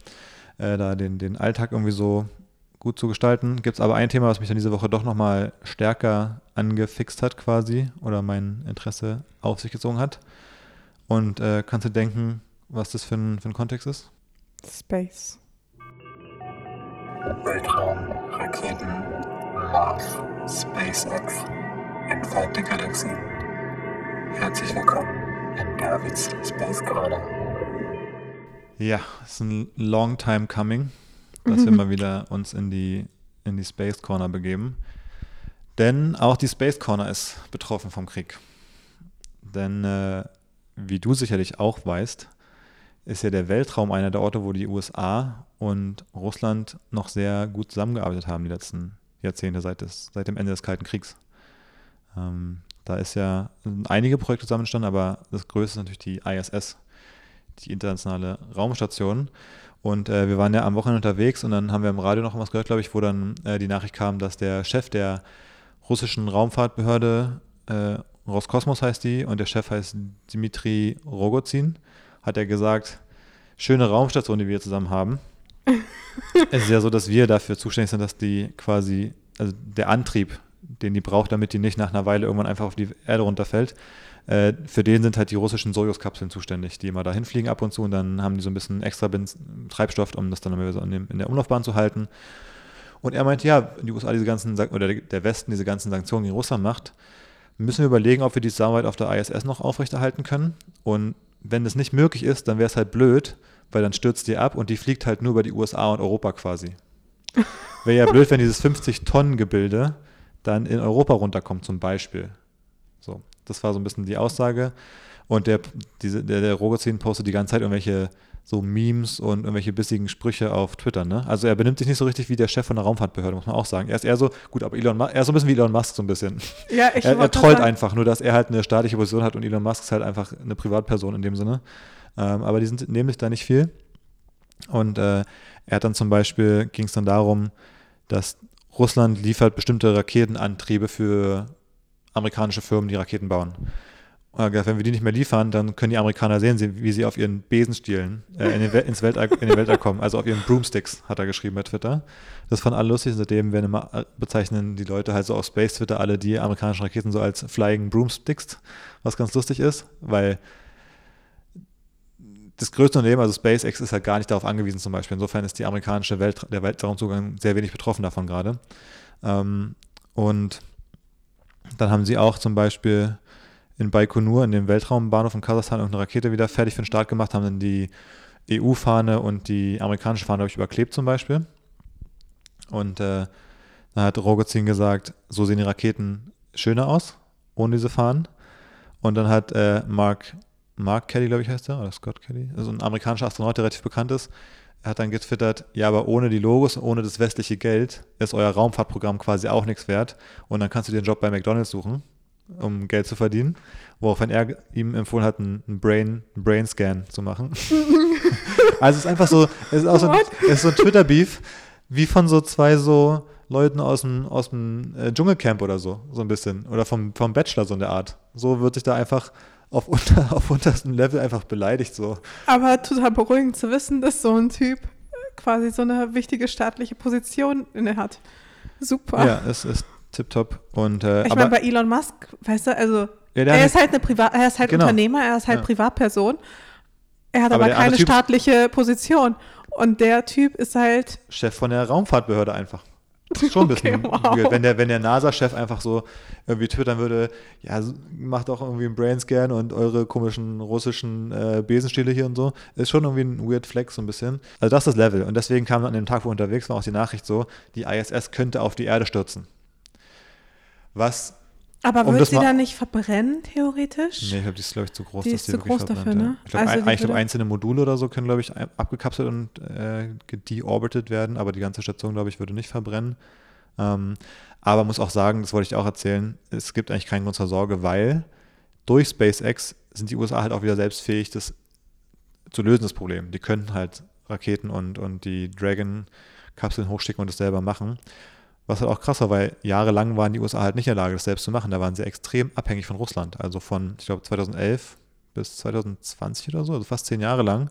äh, da den, den Alltag irgendwie so gut zu gestalten. Gibt es aber ein Thema, was mich dann diese Woche doch nochmal stärker angefixt hat quasi oder mein Interesse auf sich gezogen hat. Und äh, kannst du denken, was das für ein, für ein Kontext ist? Space. Weltraum, Raketen, Mars, SpaceX, entfernte Galaxien. Herzlich willkommen in Davids Space Corner. Ja, es ist ein long time coming, dass wir mal wieder uns in die, in die Space Corner begeben. Denn auch die Space Corner ist betroffen vom Krieg. Denn äh, wie du sicherlich auch weißt, ist ja der Weltraum einer der Orte, wo die USA und Russland noch sehr gut zusammengearbeitet haben die letzten Jahrzehnte seit, des, seit dem Ende des Kalten Kriegs. Ähm, da ist ja einige Projekte zusammenstanden, aber das größte ist natürlich die ISS, die internationale Raumstation. Und äh, wir waren ja am Wochenende unterwegs und dann haben wir im Radio noch was gehört, glaube ich, wo dann äh, die Nachricht kam, dass der Chef der russischen Raumfahrtbehörde, äh, Roskosmos heißt die, und der Chef heißt Dmitri Rogozin, hat er gesagt, schöne Raumstation, die wir zusammen haben. es ist ja so, dass wir dafür zuständig sind, dass die quasi, also der Antrieb, den die braucht, damit die nicht nach einer Weile irgendwann einfach auf die Erde runterfällt, äh, für den sind halt die russischen Sojus-Kapseln zuständig, die immer dahin fliegen ab und zu und dann haben die so ein bisschen extra Treibstoff, um das dann so in der Umlaufbahn zu halten. Und er meinte, ja, die USA diese ganzen, oder der Westen diese ganzen Sanktionen gegen Russland macht, müssen wir überlegen, ob wir die Zusammenarbeit auf der ISS noch aufrechterhalten können. Und wenn das nicht möglich ist, dann wäre es halt blöd, weil dann stürzt die ab und die fliegt halt nur über die USA und Europa quasi. Wäre ja blöd, wenn dieses 50-Tonnen-Gebilde dann in Europa runterkommt, zum Beispiel. So, das war so ein bisschen die Aussage. Und der, diese, der, der Rogozin postet die ganze Zeit irgendwelche so Memes und irgendwelche bissigen Sprüche auf Twitter. Ne? Also er benimmt sich nicht so richtig wie der Chef von der Raumfahrtbehörde, muss man auch sagen. Er ist eher so, gut, aber Elon Musk, er ist so ein bisschen wie Elon Musk so ein bisschen. Ja, ich er, er trollt einfach, nur dass er halt eine staatliche Position hat und Elon Musk ist halt einfach eine Privatperson in dem Sinne. Ähm, aber die sind nämlich da nicht viel. Und äh, er hat dann zum Beispiel, ging es dann darum, dass Russland liefert bestimmte Raketenantriebe für amerikanische Firmen, die Raketen bauen. Und gesagt, wenn wir die nicht mehr liefern, dann können die Amerikaner sehen, wie sie auf ihren Besenstielen äh, in, den ins Weltall, in den Weltall kommen, also auf ihren Broomsticks, hat er geschrieben bei Twitter. Das fand alle lustig, seitdem werden immer äh, bezeichnen die Leute halt so auf Space Twitter alle die amerikanischen Raketen so als Flying Broomsticks, was ganz lustig ist, weil das größte Unternehmen, also SpaceX, ist halt gar nicht darauf angewiesen zum Beispiel. Insofern ist die amerikanische Welt, der Weltraumzugang sehr wenig betroffen davon gerade. Ähm, und dann haben sie auch zum Beispiel in Baikonur, in dem Weltraumbahnhof in Kasachstan, irgendeine Rakete wieder fertig für den Start gemacht, haben dann die EU-Fahne und die amerikanische Fahne, habe ich, überklebt zum Beispiel. Und äh, dann hat Rogozin gesagt, so sehen die Raketen schöner aus. ohne diese Fahnen. Und dann hat äh, Mark, Mark Kelly, glaube ich, heißt er, oder Scott Kelly, also ein amerikanischer Astronaut, der relativ bekannt ist, hat dann getwittert, ja, aber ohne die Logos, ohne das westliche Geld ist euer Raumfahrtprogramm quasi auch nichts wert. Und dann kannst du dir einen Job bei McDonalds suchen, um Geld zu verdienen. Woraufhin er ihm empfohlen hat, einen Brain, einen Brain Scan zu machen. also es ist einfach so, es ist auch so ein, es ist so ein Twitter-Beef, wie von so zwei so Leuten aus dem, aus dem äh, Dschungelcamp oder so, so ein bisschen. Oder vom, vom Bachelor so in der Art. So wird sich da einfach auf, unter, auf unterstem Level einfach beleidigt so. Aber total beruhigend zu wissen, dass so ein Typ quasi so eine wichtige staatliche Position inne hat. Super. Ja, es ist tipptopp. Und, äh, ich meine, bei Elon Musk, weißt du, also ja, er ist halt eine Privat, er ist halt genau. Unternehmer, er ist halt ja. Privatperson. Er hat aber, aber keine staatliche Position. Und der Typ ist halt. Chef von der Raumfahrtbehörde einfach. Das ist schon ein bisschen okay, wow. Wenn der, wenn der NASA-Chef einfach so irgendwie twittern würde, ja, macht auch irgendwie einen Brainscan und eure komischen russischen äh, Besenstiele hier und so, ist schon irgendwie ein weird Flex so ein bisschen. Also das ist das Level. Und deswegen kam an dem Tag, wo unterwegs war, auch die Nachricht so, die ISS könnte auf die Erde stürzen. Was aber um wird sie da nicht verbrennen, theoretisch? Nee, ich glaube, die ist, glaube ich, zu groß. Die ist zu groß dafür, ne? Ich glaube, also ein, glaub, einzelne Module oder so können, glaube ich, abgekapselt und äh, deorbitet werden, aber die ganze Station, glaube ich, würde nicht verbrennen. Ähm, aber muss auch sagen, das wollte ich auch erzählen, es gibt eigentlich keinen Grund zur Sorge, weil durch SpaceX sind die USA halt auch wieder selbstfähig, das zu lösen, das Problem. Die können halt Raketen und, und die Dragon-Kapseln hochschicken und das selber machen. Was halt auch krass war, weil jahrelang waren die USA halt nicht in der Lage, das selbst zu machen. Da waren sie extrem abhängig von Russland. Also von, ich glaube, 2011 bis 2020 oder so, also fast zehn Jahre lang,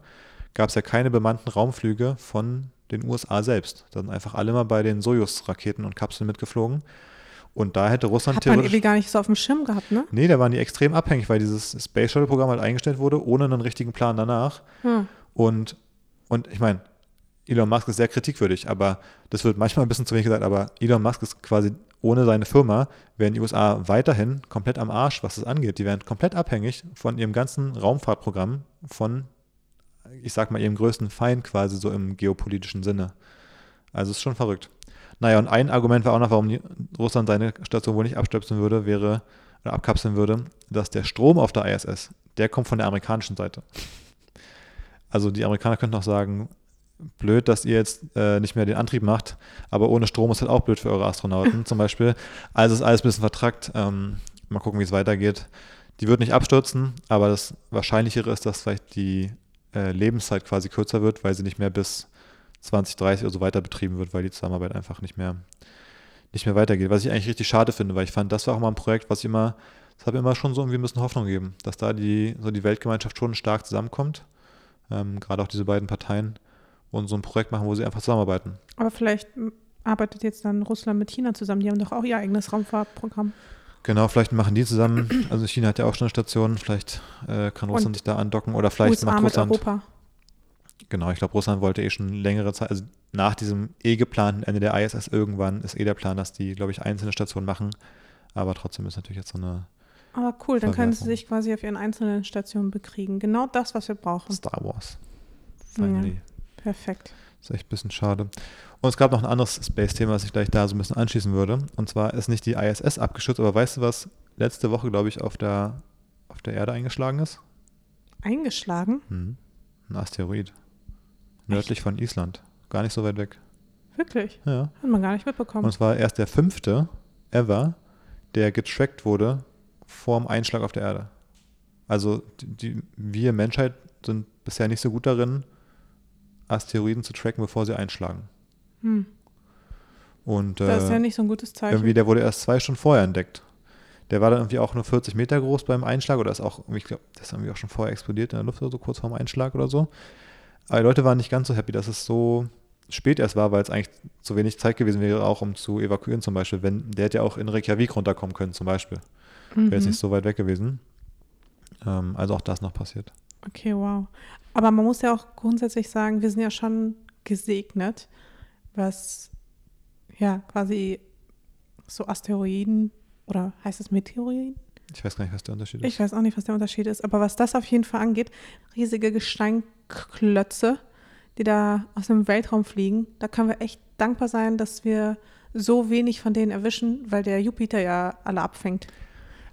gab es ja keine bemannten Raumflüge von den USA selbst. Da sind einfach alle mal bei den Sojus-Raketen und Kapseln mitgeflogen. Und da hätte Russland Hat man irgendwie gar nicht so auf dem Schirm gehabt, ne? Nee, da waren die extrem abhängig, weil dieses Space Shuttle-Programm halt eingestellt wurde, ohne einen richtigen Plan danach. Hm. Und, und ich meine, Elon Musk ist sehr kritikwürdig, aber das wird manchmal ein bisschen zu wenig gesagt, aber Elon Musk ist quasi ohne seine Firma, wären die USA weiterhin komplett am Arsch, was das angeht. Die wären komplett abhängig von ihrem ganzen Raumfahrtprogramm, von, ich sag mal, ihrem größten Feind quasi so im geopolitischen Sinne. Also ist schon verrückt. Naja, und ein Argument war auch noch, warum Russland seine Station wohl nicht abstöpseln würde, wäre, oder abkapseln würde, dass der Strom auf der ISS, der kommt von der amerikanischen Seite. Also die Amerikaner könnten auch sagen, blöd, dass ihr jetzt äh, nicht mehr den Antrieb macht, aber ohne Strom ist halt auch blöd für eure Astronauten zum Beispiel. Also ist alles ein bisschen vertrackt. Ähm, mal gucken, wie es weitergeht. Die wird nicht abstürzen, aber das Wahrscheinlichere ist, dass vielleicht die äh, Lebenszeit quasi kürzer wird, weil sie nicht mehr bis 2030 oder so weiter betrieben wird, weil die Zusammenarbeit einfach nicht mehr, nicht mehr weitergeht. Was ich eigentlich richtig schade finde, weil ich fand, das war auch mal ein Projekt, was ich immer, das habe immer schon so irgendwie ein bisschen Hoffnung gegeben, dass da die, so die Weltgemeinschaft schon stark zusammenkommt. Ähm, gerade auch diese beiden Parteien und so ein Projekt machen, wo sie einfach zusammenarbeiten. Aber vielleicht arbeitet jetzt dann Russland mit China zusammen. Die haben doch auch ihr eigenes Raumfahrtprogramm. Genau, vielleicht machen die zusammen. Also China hat ja auch schon eine Station. Vielleicht äh, kann Russland und sich da andocken oder vielleicht USA macht Russland. Mit Europa. Genau, ich glaube, Russland wollte eh schon längere Zeit, also nach diesem eh geplanten Ende der ISS irgendwann ist eh der Plan, dass die, glaube ich, einzelne Stationen machen. Aber trotzdem ist natürlich jetzt so eine. Aber cool, dann können sie sich quasi auf ihren einzelnen Stationen bekriegen. Genau das, was wir brauchen. Star Wars. Finally. Ja. Perfekt. Das ist echt ein bisschen schade. Und es gab noch ein anderes Space-Thema, was ich gleich da so ein bisschen anschließen würde. Und zwar ist nicht die ISS abgeschützt, aber weißt du, was letzte Woche, glaube ich, auf der, auf der Erde eingeschlagen ist? Eingeschlagen? Mhm. Ein Asteroid. Nördlich echt? von Island. Gar nicht so weit weg. Wirklich? Ja. Hat man gar nicht mitbekommen. Und es war erst der fünfte ever, der getrackt wurde vorm Einschlag auf der Erde. Also die, die, wir Menschheit sind bisher nicht so gut darin, Asteroiden zu tracken, bevor sie einschlagen. Hm. Und, das ist ja äh, nicht so ein gutes Zeichen. Irgendwie, der wurde erst zwei Stunden vorher entdeckt. Der war dann irgendwie auch nur 40 Meter groß beim Einschlag oder ist auch, ich glaube, das ist irgendwie auch schon vorher explodiert in der Luft oder so, kurz vorm Einschlag oder so. Aber die Leute waren nicht ganz so happy, dass es so spät erst war, weil es eigentlich zu wenig Zeit gewesen wäre, auch um zu evakuieren zum Beispiel. Wenn, der hätte ja auch in Reykjavik runterkommen können zum Beispiel. Mhm. Wäre jetzt nicht so weit weg gewesen. Ähm, also auch das noch passiert. Okay, wow. Aber man muss ja auch grundsätzlich sagen, wir sind ja schon gesegnet, was ja quasi so Asteroiden oder heißt es Meteoroiden? Ich weiß gar nicht, was der Unterschied ist. Ich weiß auch nicht, was der Unterschied ist. Aber was das auf jeden Fall angeht, riesige Gesteinklötze, die da aus dem Weltraum fliegen, da können wir echt dankbar sein, dass wir so wenig von denen erwischen, weil der Jupiter ja alle abfängt.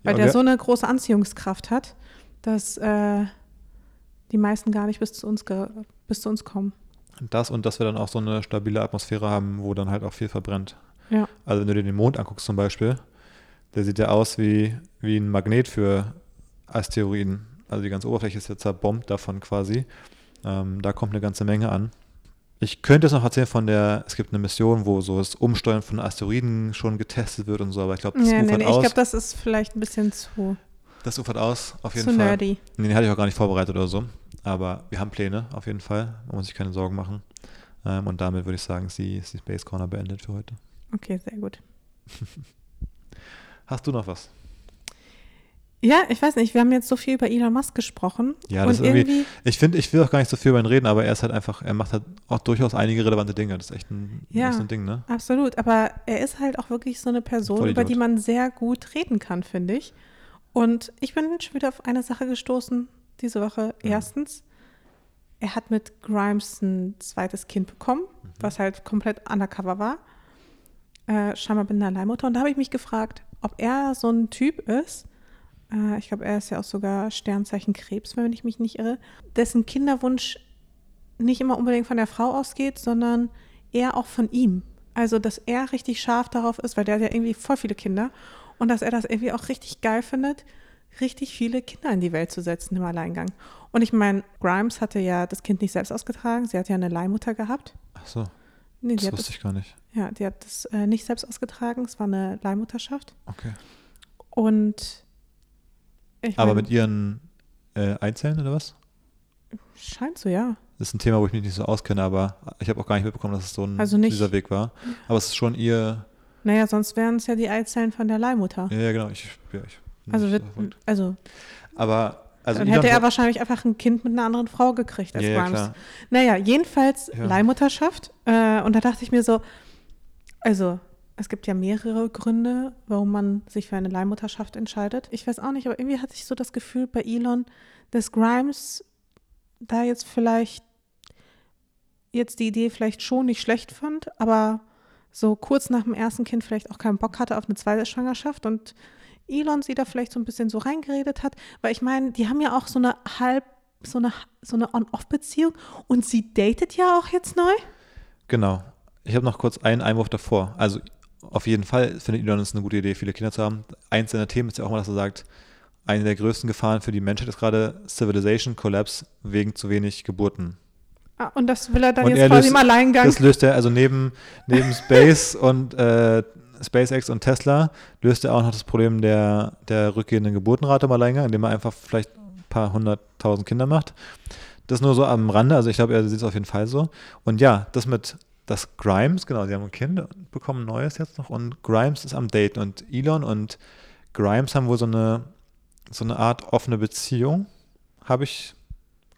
Weil ja, der so eine große Anziehungskraft hat, dass äh, die meisten gar nicht bis zu uns, bis zu uns kommen. Das und dass wir dann auch so eine stabile Atmosphäre haben, wo dann halt auch viel verbrennt. Ja. Also wenn du dir den Mond anguckst zum Beispiel, der sieht ja aus wie, wie ein Magnet für Asteroiden. Also die ganze Oberfläche ist jetzt zerbombt davon quasi. Ähm, da kommt eine ganze Menge an. Ich könnte es noch erzählen von der, es gibt eine Mission, wo so das Umsteuern von Asteroiden schon getestet wird und so, aber ich glaube, das nee, ufert nee, nee, aus. Ich glaube, das ist vielleicht ein bisschen zu. Das ufert aus, auf jeden zu Fall. nerdy. Nee, den hatte ich auch gar nicht vorbereitet oder so. Aber wir haben Pläne, auf jeden Fall. Man muss sich keine Sorgen machen. Ähm, und damit würde ich sagen, ist die, ist die Space Corner beendet für heute. Okay, sehr gut. Hast du noch was? Ja, ich weiß nicht, wir haben jetzt so viel über Elon Musk gesprochen. Ja, das ist irgendwie, irgendwie ich finde, ich will auch gar nicht so viel über ihn reden, aber er ist halt einfach, er macht halt auch durchaus einige relevante Dinge. Das ist echt ein, ja, echt ein Ding, ne? Absolut, aber er ist halt auch wirklich so eine Person, über die man sehr gut reden kann, finde ich. Und ich bin schon wieder auf eine Sache gestoßen diese Woche. Mhm. Erstens, er hat mit Grimes ein zweites Kind bekommen, mhm. was halt komplett undercover war. Äh, scheinbar mit einer Leihmutter. Und da habe ich mich gefragt, ob er so ein Typ ist, äh, ich glaube, er ist ja auch sogar Sternzeichen Krebs, wenn ich mich nicht irre, dessen Kinderwunsch nicht immer unbedingt von der Frau ausgeht, sondern eher auch von ihm. Also, dass er richtig scharf darauf ist, weil der hat ja irgendwie voll viele Kinder und dass er das irgendwie auch richtig geil findet, richtig viele Kinder in die Welt zu setzen im Alleingang. Und ich meine, Grimes hatte ja das Kind nicht selbst ausgetragen, sie hat ja eine Leihmutter gehabt. Ach so. Nee, das wusste ich gar nicht. Ja, die hat das äh, nicht selbst ausgetragen, es war eine Leihmutterschaft. Okay. Und ich Aber mit ihren äh, Eizellen oder was? Scheint so, ja. Das ist ein Thema, wo ich mich nicht so auskenne, aber ich habe auch gar nicht mitbekommen, dass es so ein also nicht, dieser Weg war. Aber es ist schon ihr. Naja, sonst wären es ja die Eizellen von der Leihmutter. Ja, ja genau. Ich, ja, ich also, wird, also. Aber. Also dann hätte er wahrscheinlich einfach ein Kind mit einer anderen Frau gekriegt als ja, Grimes. naja, jedenfalls ja. Leihmutterschaft. Äh, und da dachte ich mir so, also es gibt ja mehrere Gründe, warum man sich für eine Leihmutterschaft entscheidet. Ich weiß auch nicht, aber irgendwie hatte ich so das Gefühl bei Elon, dass Grimes da jetzt vielleicht jetzt die Idee vielleicht schon nicht schlecht fand, aber so kurz nach dem ersten Kind vielleicht auch keinen Bock hatte auf eine zweite Schwangerschaft und Elon sie da vielleicht so ein bisschen so reingeredet hat, weil ich meine, die haben ja auch so eine halb, so eine, so eine On-Off-Beziehung und sie datet ja auch jetzt neu. Genau. Ich habe noch kurz einen Einwurf davor. Also auf jeden Fall findet Elon es eine gute Idee, viele Kinder zu haben. Eins seiner Themen ist ja auch mal, dass er sagt, eine der größten Gefahren für die Menschheit ist gerade Civilization Collapse wegen zu wenig Geburten. Ah, und das will er dann und jetzt er quasi löst, im Alleingang. Das löst er, also neben, neben Space und äh, SpaceX und Tesla löst er auch noch das Problem der, der rückgehenden Geburtenrate im Alleingang, indem er einfach vielleicht ein paar hunderttausend Kinder macht. Das nur so am Rande, also ich glaube, er sieht es auf jeden Fall so. Und ja, das mit dass Grimes, genau, sie haben ein Kind bekommen ein neues jetzt noch und Grimes ist am Date und Elon und Grimes haben wohl so eine, so eine Art offene Beziehung, habe ich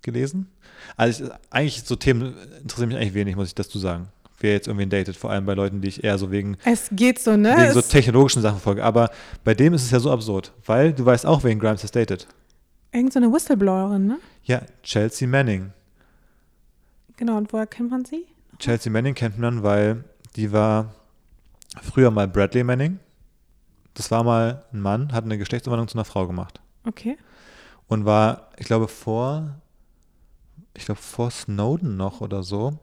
gelesen. Also ich, eigentlich so Themen interessieren mich eigentlich wenig, muss ich dazu sagen. Wer jetzt irgendwen datet, vor allem bei Leuten, die ich eher so wegen, es geht so, ne? wegen so technologischen Sachen folge. Aber bei dem ist es ja so absurd, weil du weißt auch, wen Grimes das datet. Irgend so eine Whistleblowerin, ne? Ja, Chelsea Manning. Genau, und woher kennt man sie? Chelsea Manning kennt man, weil die war früher mal Bradley Manning. Das war mal ein Mann, hat eine Geschlechtsumwandlung zu einer Frau gemacht. Okay. Und war, ich glaube, vor, ich glaube, vor Snowden noch oder so.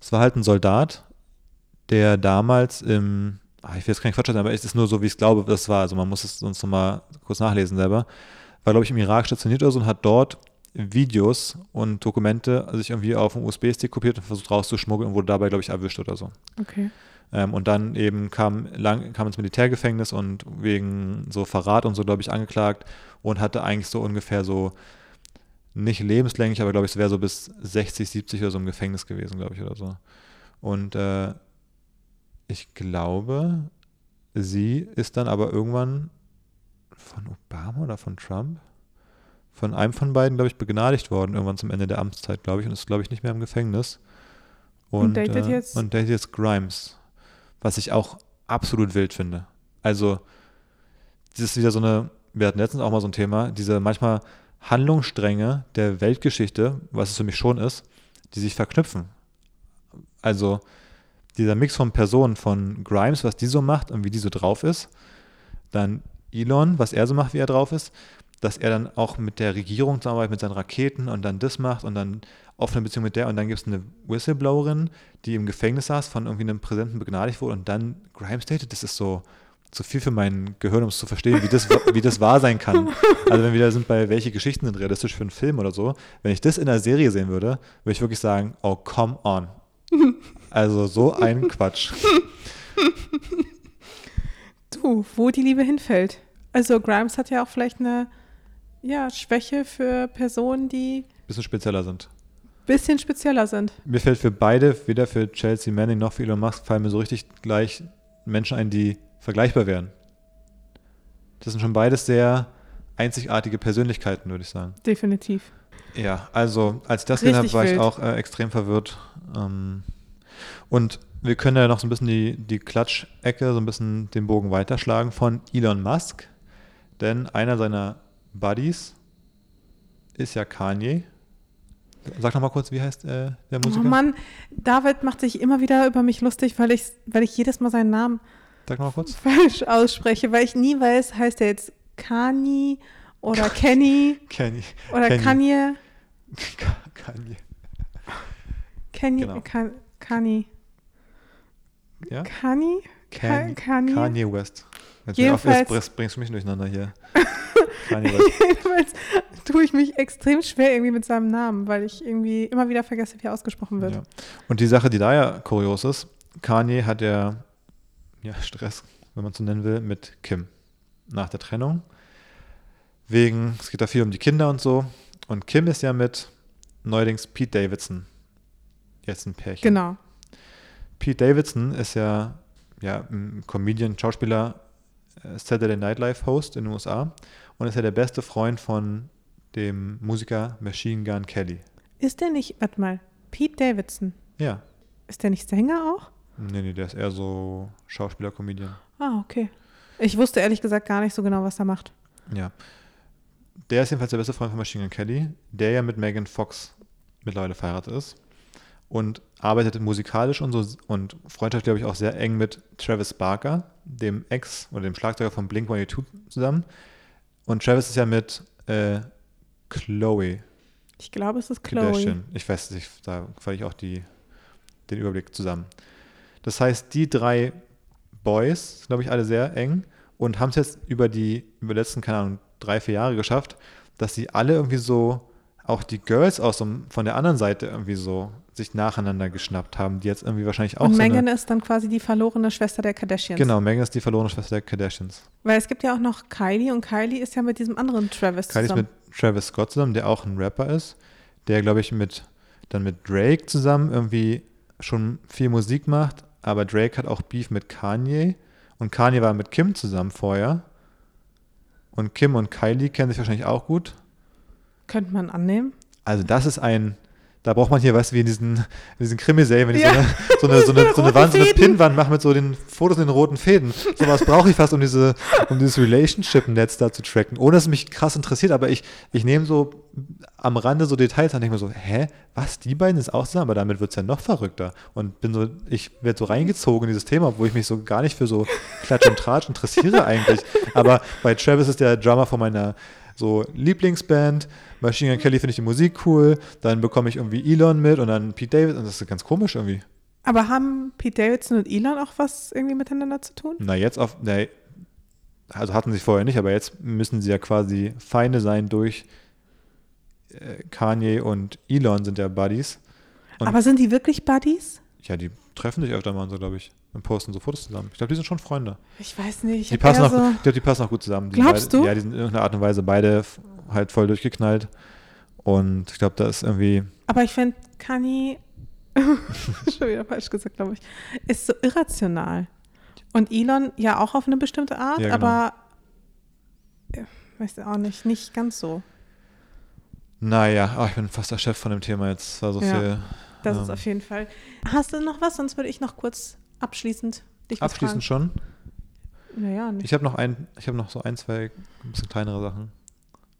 Es war halt ein Soldat, der damals im, ach, ich will jetzt keinen Quatsch sagen, aber es ist nur so, wie ich es glaube, das war. Also man muss es sonst nochmal kurz nachlesen selber. War, glaube ich, im Irak stationiert oder so und hat dort Videos und Dokumente sich irgendwie auf einen USB-Stick kopiert und versucht rauszuschmuggeln und wurde dabei, glaube ich, erwischt oder so. Okay. Ähm, und dann eben kam, lang, kam ins Militärgefängnis und wegen so Verrat und so, glaube ich, angeklagt und hatte eigentlich so ungefähr so, nicht lebenslänglich, aber glaube ich, es wäre so bis 60, 70 oder so im Gefängnis gewesen, glaube ich, oder so. Und äh, ich glaube, sie ist dann aber irgendwann von Obama oder von Trump? von einem von beiden, glaube ich, begnadigt worden, irgendwann zum Ende der Amtszeit, glaube ich, und ist, glaube ich, nicht mehr im Gefängnis. Und, und datet äh, jetzt? Und datet jetzt Grimes, was ich auch absolut wild finde. Also, das ist wieder so eine, wir hatten letztens auch mal so ein Thema, diese manchmal Handlungsstränge der Weltgeschichte, was es für mich schon ist, die sich verknüpfen. Also, dieser Mix von Personen, von Grimes, was die so macht und wie die so drauf ist, dann Elon, was er so macht, wie er drauf ist, dass er dann auch mit der Regierung zusammenarbeitet, mit seinen Raketen und dann das macht und dann offene Beziehung mit der und dann gibt es eine Whistleblowerin, die im Gefängnis saß, von irgendwie einem Präsidenten begnadigt wurde und dann Grimes datet, das ist so zu viel für mein Gehirn, um es zu verstehen, wie das, wie das wahr sein kann. Also wenn wir da sind bei welche Geschichten sind realistisch für einen Film oder so, wenn ich das in der Serie sehen würde, würde ich wirklich sagen, oh, come on. Also so ein Quatsch. Du, wo die Liebe hinfällt. Also Grimes hat ja auch vielleicht eine ja, Schwäche für Personen, die bisschen spezieller sind. Bisschen spezieller sind. Mir fällt für beide, weder für Chelsea Manning noch für Elon Musk, fallen mir so richtig gleich Menschen ein, die vergleichbar wären. Das sind schon beides sehr einzigartige Persönlichkeiten, würde ich sagen. Definitiv. Ja, also als ich das gesehen habe, war wild. ich auch äh, extrem verwirrt. Ähm, und wir können ja noch so ein bisschen die, die Klatschecke, so ein bisschen den Bogen weiterschlagen von Elon Musk. Denn einer seiner Buddies ist ja Kanye. Sag noch mal kurz, wie heißt äh, der Musiker? Oh Mann, David macht sich immer wieder über mich lustig, weil ich, weil ich jedes Mal seinen Namen Sag mal kurz. falsch ausspreche, weil ich nie weiß, heißt er jetzt Kanye oder Kenny Kenny. oder. Kanye. Kanye. Kenny, Genau. Kan- Kanye. Ja? Kanye? Kanye, Kanye? Kanye West. Jetzt, auf, Jedenfalls- jetzt bringst- du mich durcheinander hier. Jedenfalls tue ich mich extrem schwer irgendwie mit seinem Namen, weil ich irgendwie immer wieder vergesse, wie er ausgesprochen wird. Ja. Und die Sache, die da ja kurios ist, Kanye hat ja, ja Stress, wenn man es so nennen will, mit Kim nach der Trennung. Wegen, es geht da viel um die Kinder und so. Und Kim ist ja mit neuerdings Pete Davidson jetzt ein Pärchen. Genau. Pete Davidson ist ja, ja ein Comedian, Schauspieler, äh, Saturday Night Live Host in den USA und ist ja der beste Freund von dem Musiker Machine Gun Kelly. Ist der nicht, warte mal, Pete Davidson, Ja. ist der nicht Sänger auch? Nee, nee, der ist eher so Schauspieler, Comedian. Ah, okay. Ich wusste ehrlich gesagt gar nicht so genau, was er macht. Ja. Der ist jedenfalls der beste Freund von Machine Gun Kelly, der ja mit Megan Fox mittlerweile verheiratet ist und arbeitet musikalisch und so und Freundschaft, glaube ich, auch sehr eng mit Travis Barker, dem Ex oder dem Schlagzeuger von Blink 182 zusammen. Und Travis ist ja mit äh, Chloe Ich glaube, es ist Chloe. Ich weiß nicht, da falle ich auch die, den Überblick zusammen. Das heißt, die drei Boys sind, glaube ich, alle sehr eng und haben es jetzt über die, über die letzten, keine Ahnung, drei, vier Jahre geschafft, dass sie alle irgendwie so, auch die Girls aus dem, von der anderen Seite irgendwie so sich nacheinander geschnappt haben, die jetzt irgendwie wahrscheinlich auch Und Megan ist dann quasi die verlorene Schwester der Kardashians. Genau, Megan ist die verlorene Schwester der Kardashians. Weil es gibt ja auch noch Kylie und Kylie ist ja mit diesem anderen Travis Kylie ist zusammen. mit Travis Scott zusammen, der auch ein Rapper ist, der, glaube ich, mit dann mit Drake zusammen irgendwie schon viel Musik macht, aber Drake hat auch Beef mit Kanye und Kanye war mit Kim zusammen vorher. Und Kim und Kylie kennen sich wahrscheinlich auch gut. Könnte man annehmen. Also das ist ein, da braucht man hier, weißt du, wie in diesen, in diesen Krimiserien, wenn Ja. so, eine, so, eine, so, eine, so eine Wand, so eine. Pinnwand machen mit so den Fotos in den roten Fäden. Sowas brauche ich fast, um diese, um dieses Relationship-Netz da zu tracken, ohne dass es mich krass interessiert, aber ich, ich nehme so am Rande so Details an, und denke mir so, hä, was, die beiden ist auch zusammen, aber damit wird es ja noch verrückter. Und bin so, ich werde so reingezogen in dieses Thema, wo ich mich so gar nicht für so Klatsch und Tratsch interessiere eigentlich. Aber bei Travis ist der Drummer von meiner so Lieblingsband. Machine Gun Kelly finde ich die Musik cool. Dann bekomme ich irgendwie Elon mit und dann Pete Davidson. Und das ist ganz komisch irgendwie. Aber haben Pete Davidson und Elon auch was irgendwie miteinander zu tun? Na, jetzt auf. Na, also hatten sie vorher nicht, aber jetzt müssen sie ja quasi Feinde sein durch äh, Kanye und Elon sind ja Buddies. Und- Aber sind die wirklich Buddies? Ja, die treffen sich öfter mal und so, glaube ich. Und posten so Fotos zusammen. Ich glaube, die sind schon Freunde. Ich weiß nicht. Ich Die passen, auch, so, ich glaube, die passen auch gut zusammen. Die Glaubst beide, du? Ja, die sind in irgendeiner Art und Weise beide halt voll durchgeknallt. Und ich glaube, da ist irgendwie. aber ich finde, Kanye, schon wieder falsch gesagt, glaube ich, ist so irrational. Und Elon ja auch auf eine bestimmte Art, Ja, genau. aber ja, weiß ich auch nicht, nicht ganz so. Naja, oh, ich bin fast der Chef von dem Thema jetzt. War so Ja, viel. Das ist ähm, auf jeden Fall. Hast du noch was? Sonst würde ich noch kurz abschließend dich Abschließend schon. fragen. Naja, nicht. Ich habe noch ein, ich habe noch so ein, zwei ein bisschen kleinere Sachen.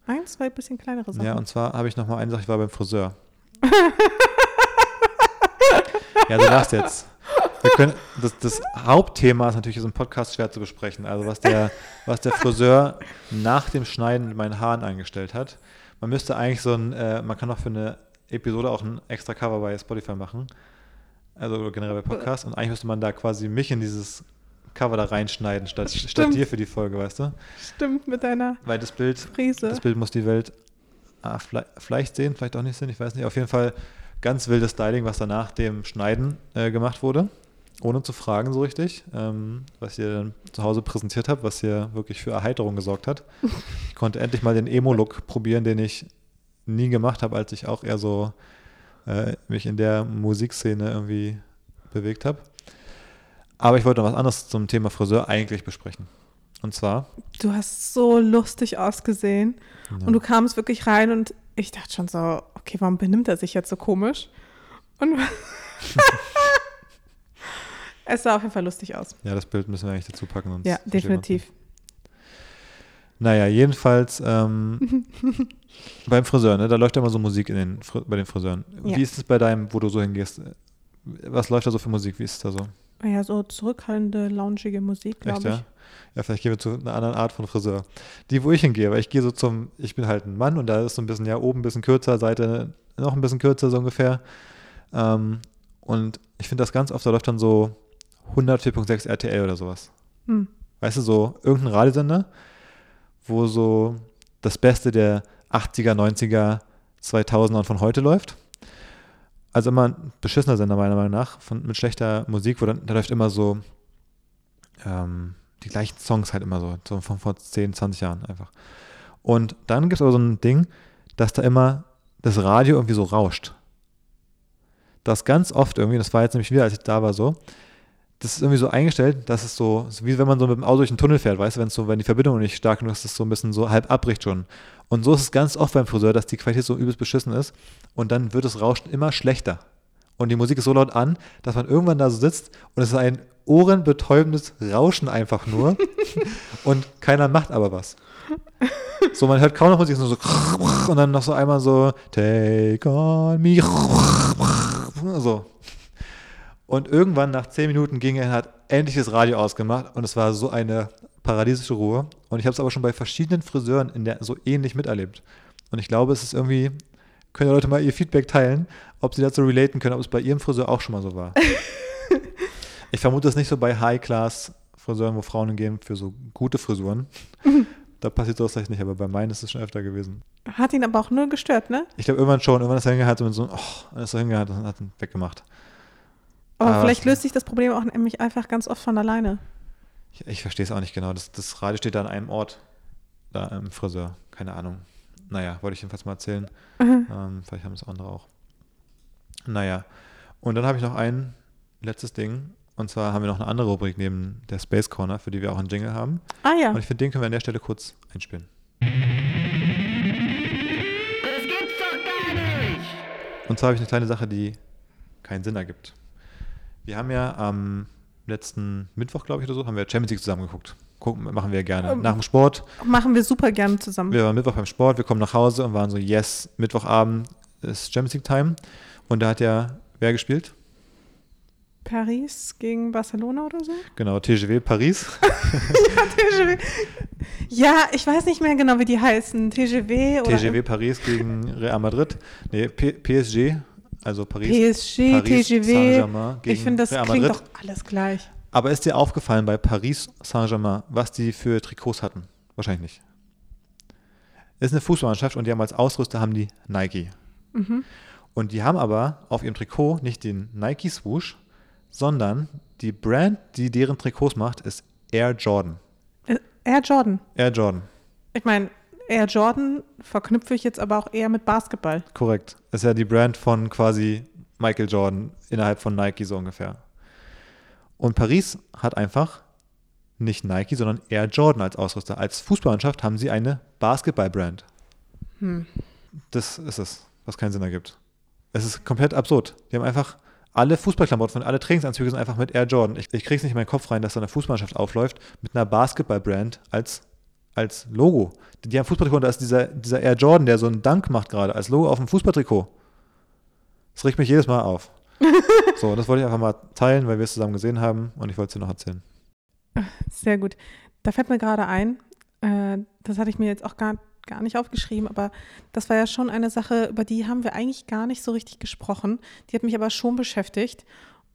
Ein, zwei bisschen kleinere Sachen. Ja, und zwar habe ich noch mal eine Sache, ich war beim Friseur. ja, du lachst jetzt. können, das, das Hauptthema ist natürlich so einem Podcast schwer zu besprechen. Also was der, was der Friseur nach dem Schneiden mit meinen Haaren eingestellt hat. Man müsste eigentlich so ein, äh, man kann auch für eine Episode auch ein extra Cover bei Spotify machen. Also generell bei Podcasts. Und eigentlich müsste man da quasi mich in dieses Cover da reinschneiden, statt, statt dir für die Folge, weißt du? Stimmt, mit deiner Weil das Bild, Frise. das Bild muss die Welt ah, vielleicht, vielleicht sehen, vielleicht auch nicht sehen, ich weiß nicht. Auf jeden Fall ganz wildes Styling, was danach dem Schneiden äh, gemacht wurde, ohne zu fragen so richtig, ähm, was ihr dann zu Hause präsentiert habt, was hier wirklich für Erheiterung gesorgt hat. Ich konnte endlich mal den Emo-Look probieren, den ich nie gemacht habe, als ich auch eher so äh, mich in der Musikszene irgendwie bewegt habe. Aber ich wollte noch was anderes zum Thema Friseur eigentlich besprechen. Und zwar. Du hast so lustig ausgesehen. Ja. Und du kamst wirklich rein und ich dachte schon so, okay, warum benimmt er sich jetzt so komisch? Und es sah auf jeden Fall lustig aus. Ja, das Bild müssen wir eigentlich dazu packen. ja, definitiv. Naja, jedenfalls ähm, beim Friseur, ne, da läuft ja immer so Musik in den, bei den Friseuren. Ja. Wie ist es bei deinem, wo du so hingehst? Was läuft da so für Musik? Wie ist es da so? Ja, so zurückhaltende, loungige Musik, glaube ich. Ja? ja, vielleicht gehen wir zu einer anderen Art von Friseur. Die, wo ich hingehe, weil ich gehe so zum, ich bin halt ein Mann und da ist so ein bisschen, ja, oben ein bisschen kürzer, Seite noch ein bisschen kürzer, so ungefähr. Ähm, und ich finde das ganz oft, da läuft dann so 104.6 RTL oder sowas. Hm. Weißt du, so irgendein Radiosender, wo so das Beste der 80er, 90er, 2000er und von heute läuft also immer ein beschissener Sender meiner Meinung nach, von, mit schlechter Musik, wo dann, da läuft immer so ähm, die gleichen Songs halt immer so, so von vor 10, 20 Jahren einfach. Und dann gibt es aber so ein Ding, dass da immer das Radio irgendwie so rauscht. Das ganz oft irgendwie, das war jetzt nämlich wieder, als ich da war, so, das ist irgendwie so eingestellt, dass es so, wie wenn man so mit dem Auto durch einen Tunnel fährt, weißt du, wenn so, wenn die Verbindung nicht stark genug ist, dass es so ein bisschen so halb abbricht schon. Und so ist es ganz oft beim Friseur, dass die Qualität so übelst beschissen ist und dann wird das Rauschen immer schlechter. Und die Musik ist so laut an, dass man irgendwann da so sitzt und es ist ein ohrenbetäubendes Rauschen einfach nur und keiner macht aber was. So, man hört kaum noch Musik, so und dann noch so einmal so Take on me so. Und irgendwann nach zehn Minuten ging er, hat endlich das Radio ausgemacht und es war so eine paradiesische Ruhe. Und ich habe es aber schon bei verschiedenen Friseuren in der, so ähnlich miterlebt. Und ich glaube, es ist irgendwie, können Leute mal ihr Feedback teilen, ob sie dazu relaten können, ob es bei ihrem Friseur auch schon mal so war. ich vermute es nicht so bei High-Class-Friseuren, wo Frauen gehen für so gute Frisuren. da passiert sowas vielleicht nicht, aber bei meinen ist es schon öfter gewesen. Hat ihn aber auch nur gestört, ne? Ich glaube, irgendwann schon. Irgendwann ist er hingehalten und so, oh, ist er hingehalten und hat ihn weggemacht. Aber, Aber vielleicht löst sich das Problem auch nämlich einfach ganz oft von alleine. Ich, ich verstehe es auch nicht genau. Das, das Radio steht da an einem Ort, da im Friseur. Keine Ahnung. Naja, wollte ich jedenfalls mal erzählen. Mhm. Ähm, vielleicht haben es andere auch. Naja. Und dann habe ich noch ein letztes Ding. Und zwar haben wir noch eine andere Rubrik neben der Space Corner, für die wir auch einen Jingle haben. Ah ja. Und ich finde, den können wir an der Stelle kurz einspielen. Das gibt's doch gar nicht! Und zwar habe ich eine kleine Sache, die keinen Sinn ergibt. Wir haben ja am letzten Mittwoch, glaube ich, oder so, haben wir Champions League zusammen geguckt. Gucken, machen wir gerne. Ähm, Nach dem Sport. Machen wir super gerne zusammen. Wir waren Mittwoch beim Sport, wir kommen nach Hause und waren so, yes, Mittwochabend ist Champions League Time. Und da hat ja wer gespielt? Paris gegen Barcelona oder so? Genau, TGW Paris. ja, TGW. Ja, ich weiß nicht mehr genau, wie die heißen. TGW oder? TGW Paris gegen Real Madrid. Nee, P PSG also Paris. PSG, Paris, TGW. Ich finde, das Real klingt doch alles gleich. Aber ist dir aufgefallen bei Paris Saint-Germain, was die für Trikots hatten? Wahrscheinlich nicht. Ist eine Fußballmannschaft und die haben als Ausrüster haben die Nike. Mhm. Und die haben aber auf ihrem Trikot nicht den Nike Swoosh, sondern die Brand, die deren Trikots macht, ist Air Jordan. Äh, Air Jordan. Air Jordan. Ich meine, Air Jordan verknüpfe ich jetzt aber auch eher mit Basketball. Korrekt. Das ist ja die Brand von quasi Michael Jordan innerhalb von Nike so ungefähr. Und Paris hat einfach nicht Nike, sondern Air Jordan als Ausrüster. Als Fußballmannschaft haben sie eine Basketball-Brand. Hm. Das ist es, was keinen Sinn ergibt. Es ist komplett absurd. Die haben einfach alle Fußballklamotten von alle Trainingsanzüge sind einfach mit Air Jordan. Ich, ich kriege es nicht in meinen Kopf rein, dass da eine Fußballmannschaft aufläuft mit einer Basketball-Brand als als Logo. Die haben Fußballtrikot, da ist dieser, dieser Air Jordan, der so einen Dank macht gerade, als Logo auf dem Fußballtrikot. Das regt mich jedes Mal auf. so, das wollte ich einfach mal teilen, weil wir es zusammen gesehen haben und ich wollte es dir noch erzählen. Sehr gut. Da fällt mir gerade ein, äh, das hatte ich mir jetzt auch gar, gar nicht aufgeschrieben, aber das war ja schon eine Sache, über die haben wir eigentlich gar nicht so richtig gesprochen. Die hat mich aber schon beschäftigt.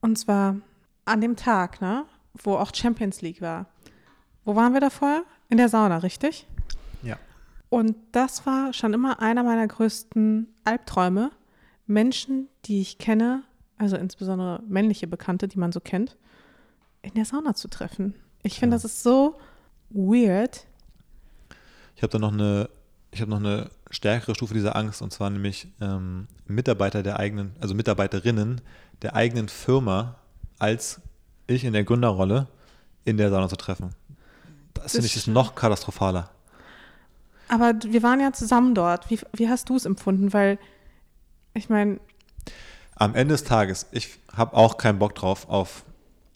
Und zwar an dem Tag, ne, wo auch Champions League war. Wo waren wir da vorher? In der Sauna, richtig? Ja. Und das war schon immer einer meiner größten Albträume. Menschen, die ich kenne, also insbesondere männliche Bekannte, die man so kennt, in der Sauna zu treffen. Ich finde, ja. das ist so weird. Ich habe da noch eine, ich habe noch eine stärkere Stufe dieser Angst und zwar nämlich ähm, Mitarbeiter der eigenen, also Mitarbeiterinnen der eigenen Firma als ich in der Gründerrolle in der Sauna zu treffen. Das, das finde ich das noch katastrophaler. Aber wir waren ja zusammen dort. Wie, wie hast du es empfunden? Weil, ich meine. Am Ende des Tages, ich habe auch keinen Bock drauf auf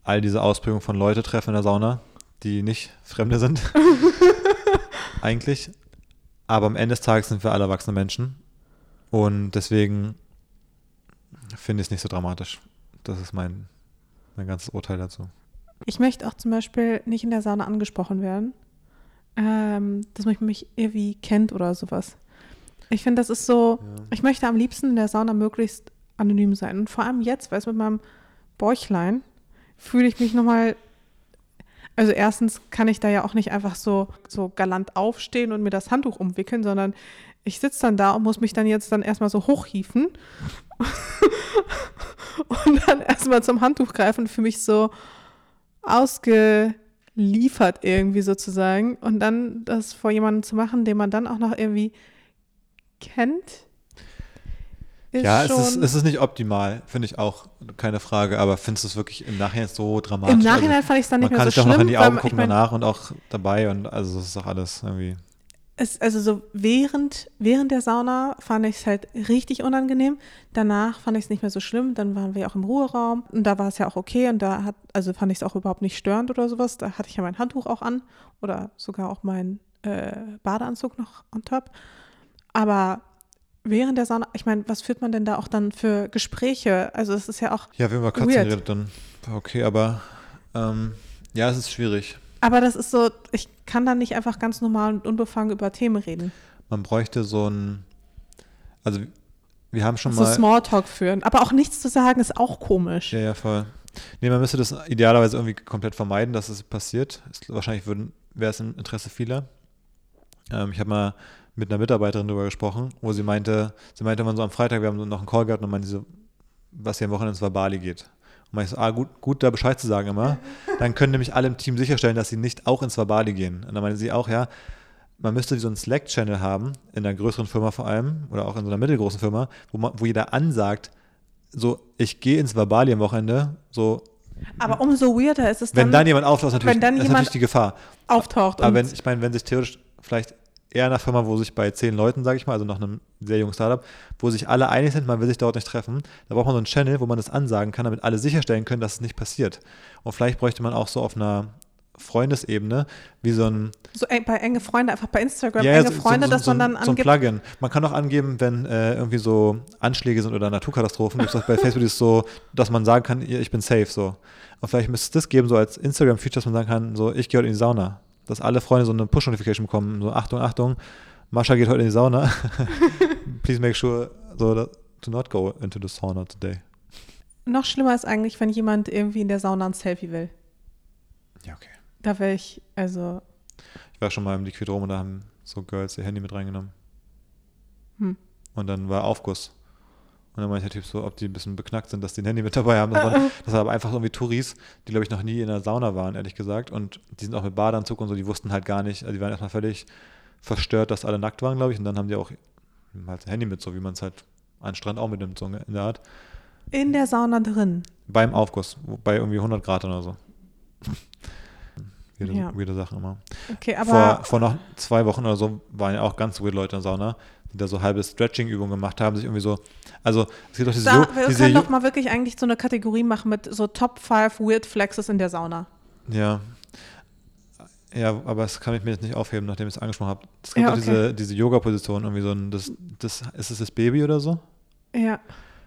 all diese Ausprägungen von Leute treffen in der Sauna, die nicht Fremde sind. Eigentlich. Aber am Ende des Tages sind wir alle erwachsene Menschen. Und deswegen finde ich es nicht so dramatisch. Das ist mein, mein ganzes Urteil dazu. Ich möchte auch zum Beispiel nicht in der Sauna angesprochen werden, ähm, dass man mich irgendwie kennt oder sowas. Ich finde, das ist so, ja. ich möchte am liebsten in der Sauna möglichst anonym sein. Und vor allem jetzt, weil es mit meinem Bäuchlein fühle ich mich nochmal also erstens kann ich da ja auch nicht einfach so, so galant aufstehen und mir das Handtuch umwickeln, sondern ich sitze dann da und muss mich dann jetzt dann erstmal so hochhieven und dann erstmal zum Handtuch greifen für mich so ausgeliefert irgendwie sozusagen und dann das vor jemandem zu machen, den man dann auch noch irgendwie kennt. ja, es ist, es ist nicht optimal, finde ich auch, keine Frage, aber findest du es wirklich im Nachhinein so dramatisch? Im Nachhinein also, fand ich es dann nicht mehr so schlimm. Man kann sich auch noch in die Augen gucken ich mein, danach und auch dabei und also es ist doch alles irgendwie es, also so während, während der Sauna fand ich es halt richtig unangenehm. Danach fand ich es nicht mehr so schlimm. Dann waren wir auch im Ruheraum und da war es ja auch okay und da hat, also fand ich es auch überhaupt nicht störend oder sowas. Da hatte ich ja mein Handtuch auch an oder sogar auch meinen äh, Badeanzug noch on top. Aber während der Sauna, ich meine, was führt man denn da auch dann für Gespräche? Also es ist ja auch. Ja, wenn man Katzen weird. redet, dann okay, aber ähm, ja, es ist schwierig. Aber das ist so, ich kann da nicht einfach ganz normal und unbefangen über Themen reden. Man bräuchte so ein, also wir haben schon so mal. So Smalltalk führen. Aber auch nichts zu sagen ist auch komisch. Ja, ja, voll. Nee, man müsste das idealerweise irgendwie komplett vermeiden, dass es passiert. Ist, wahrscheinlich wäre es im Interesse vieler. Ähm, ich habe mal mit einer Mitarbeiterin darüber gesprochen, wo sie meinte, sie meinte man so am Freitag, wir haben noch einen Call gehabt und meinte so, was hier am Wochenende ins Bali geht. Und ich so, ah, gut, gut, da Bescheid zu sagen immer. Dann können nämlich alle im Team sicherstellen, dass sie nicht auch ins Verbali gehen. Und dann meinte sie auch, ja, man müsste so einen Slack-Channel haben, in einer größeren Firma vor allem, oder auch in so einer mittelgroßen Firma, wo, man, wo jeder ansagt, so, ich gehe ins Verbali am Wochenende, so. Aber umso weirder ist es dann. Wenn dann jemand auftaucht, ist natürlich, wenn dann ist natürlich die Gefahr. Auftaucht. Aber wenn, ich meine, wenn sich theoretisch vielleicht eher einer Firma, wo sich bei zehn Leuten, sage ich mal, also nach einem sehr jungen Startup, wo sich alle einig sind, man will sich dort nicht treffen. Da braucht man so einen Channel, wo man das ansagen kann, damit alle sicherstellen können, dass es nicht passiert. Und vielleicht bräuchte man auch so auf einer Freundesebene, wie so ein. So bei enge Freunde, einfach bei Instagram, ja, enge so, Freunde, so, so, dass man dann angibt. So ein Plugin. Man kann auch angeben, wenn äh, irgendwie so Anschläge sind oder Naturkatastrophen, gibt es bei Facebook ist so, dass man sagen kann, ich bin safe, so. Und vielleicht müsste es das geben, so als Instagram-Feature, dass man sagen kann, so, ich gehe heute in die Sauna dass alle Freunde so eine Push-Notification bekommen, so Achtung, Achtung, Mascha geht heute in die Sauna. Please make sure so to not go into the sauna today. Noch schlimmer ist eigentlich, wenn jemand irgendwie in der Sauna ein Selfie will. Ja, okay. Da wäre ich, also. Ich war schon mal im Liquidrom und da haben so Girls ihr Handy mit reingenommen. Hm. Und dann war Aufguss. Und dann meinte der Typ so, ob die ein bisschen beknackt sind, dass die ein Handy mit dabei haben. Das, waren, das war aber einfach irgendwie Touris, die, glaube ich, noch nie in der Sauna waren, ehrlich gesagt. Und die sind auch mit Badeanzug und so, die wussten halt gar nicht, also die waren erstmal völlig verstört, dass alle nackt waren, glaube ich. Und dann haben die auch halt ein Handy mit, so wie man es halt an Strand auch mitnimmt, so in der Art. In der Sauna drin? Beim Aufguss, bei irgendwie 100 Grad oder so. Weirde, ja. weirde Sachen immer. Okay, aber vor, vor noch zwei Wochen oder so waren ja auch ganz weird Leute in der Sauna, die da so halbe Stretching-Übungen gemacht haben, sich irgendwie so, also es gibt doch diese da, Wir diese können doch mal wirklich eigentlich so eine Kategorie machen mit so Top 5 Weird Flexes in der Sauna. Ja. Ja, aber das kann ich mir jetzt nicht aufheben, nachdem ich es angesprochen habe. Es gibt ja, okay. diese, diese Yoga-Position, irgendwie so ein, das, das, ist es das Baby oder so? Ja.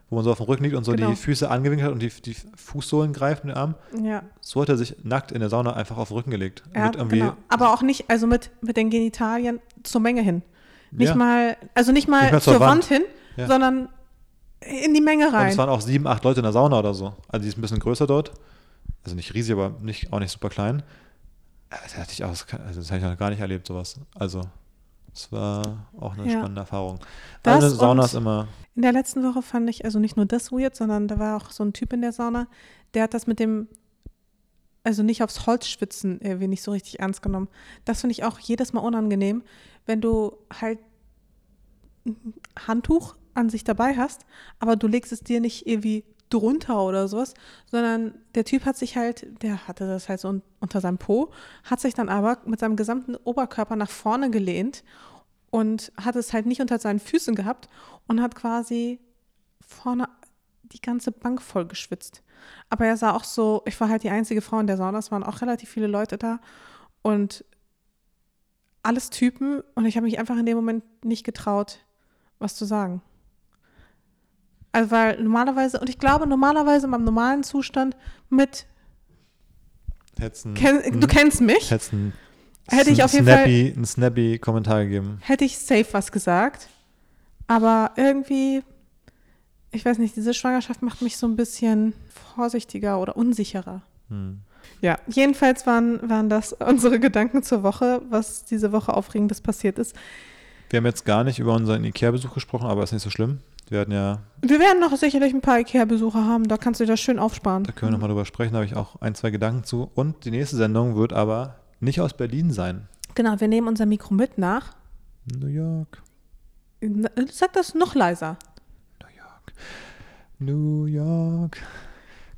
wo man so auf dem Rücken liegt und so Genau. die Füße angewinkelt hat und die, die Fußsohlen greift mit dem Arm. Ja, So hat er sich nackt in der Sauna einfach auf den Rücken gelegt. ja genau. Aber auch nicht, also mit, mit den Genitalien zur Menge hin. Nicht Ja. mal, also nicht mal, Nicht mal zur, zur Wand, Wand. hin, Ja. sondern in die Menge Und rein. es waren auch sieben, acht Leute in der Sauna oder so. Also die ist ein bisschen größer dort. Also nicht riesig, aber nicht, auch nicht super klein. Das hatte ich auch, also das habe ich noch gar nicht erlebt, sowas. Also, es war auch eine Ja. spannende Erfahrung. Das Also Sauna und- ist immer, In der letzten Woche fand ich also nicht nur das weird, sondern da war auch so ein Typ in der Sauna, der hat das mit dem, also nicht aufs Holz schwitzen irgendwie nicht so richtig ernst genommen. Das finde ich auch jedes Mal unangenehm, wenn du halt ein Handtuch an sich dabei hast, aber du legst es dir nicht irgendwie drunter oder sowas, sondern der Typ hat sich halt, der hatte das halt so un- unter seinem Po, hat sich dann aber mit seinem gesamten Oberkörper nach vorne gelehnt und hat es halt nicht unter seinen Füßen gehabt und hat quasi vorne die ganze Bank voll geschwitzt. Aber er sah auch so, ich war halt die einzige Frau in der Sauna, es waren auch relativ viele Leute da und alles Typen und ich habe mich einfach in dem Moment nicht getraut, was zu sagen. Also weil normalerweise, und ich glaube normalerweise in meinem normalen Zustand mit, einen, kenn, du kennst mich, einen, Hätte ich auf jeden Fall- snappy, einen snappy Kommentar gegeben. hätte ich safe was gesagt. Aber irgendwie, ich weiß nicht, diese Schwangerschaft macht mich so ein bisschen vorsichtiger oder unsicherer. Hm. Ja, jedenfalls waren, waren das unsere Gedanken zur Woche, was diese Woche Aufregendes passiert ist. Wir haben jetzt gar nicht über unseren Ikea-Besuch gesprochen, aber ist nicht so schlimm. Wir hatten ja, Wir werden noch sicherlich ein paar Ikea-Besucher haben, da kannst du dir das schön aufsparen. da können wir nochmal drüber sprechen, da habe ich auch ein, zwei Gedanken zu. Und die nächste Sendung wird aber nicht aus Berlin sein. Genau, wir nehmen unser Mikro mit nach. New York, Sag das noch leiser. New York,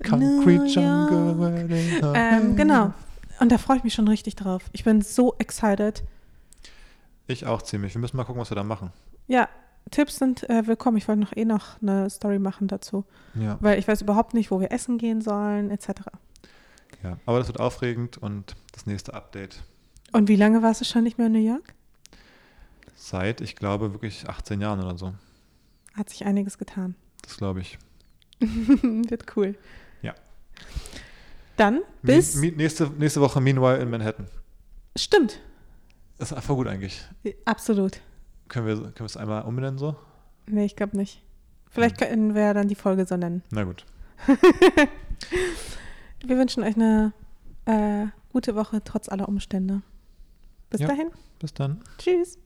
York, New Concrete Jungle. are Ähm, genau. Und da freue ich mich schon richtig drauf. Ich bin so excited. Ich auch ziemlich. Wir müssen mal gucken, was wir da machen. Ja, Tipps sind äh, willkommen. Ich wollte noch eh noch eine Story machen dazu, Ja, weil ich weiß überhaupt nicht, wo wir essen gehen sollen, etc. ja. Aber das wird aufregend und das nächste Update Und wie lange warst du schon nicht mehr in New York? seit, ich glaube, wirklich 18 Jahren oder so. Hat sich einiges getan. Das glaube ich. Wird cool. Ja. Dann bis. Mi, mi, nächste, nächste Woche Meanwhile in Manhattan. Stimmt. Das ist einfach gut eigentlich. Absolut. Können wir, können wir es einmal umbenennen so? Nee, ich glaube nicht. Vielleicht können wir dann die Folge so nennen. Na gut. Wir wünschen euch eine äh, gute Woche trotz aller Umstände. Bis Ja. dahin. Bis dann. Tschüss.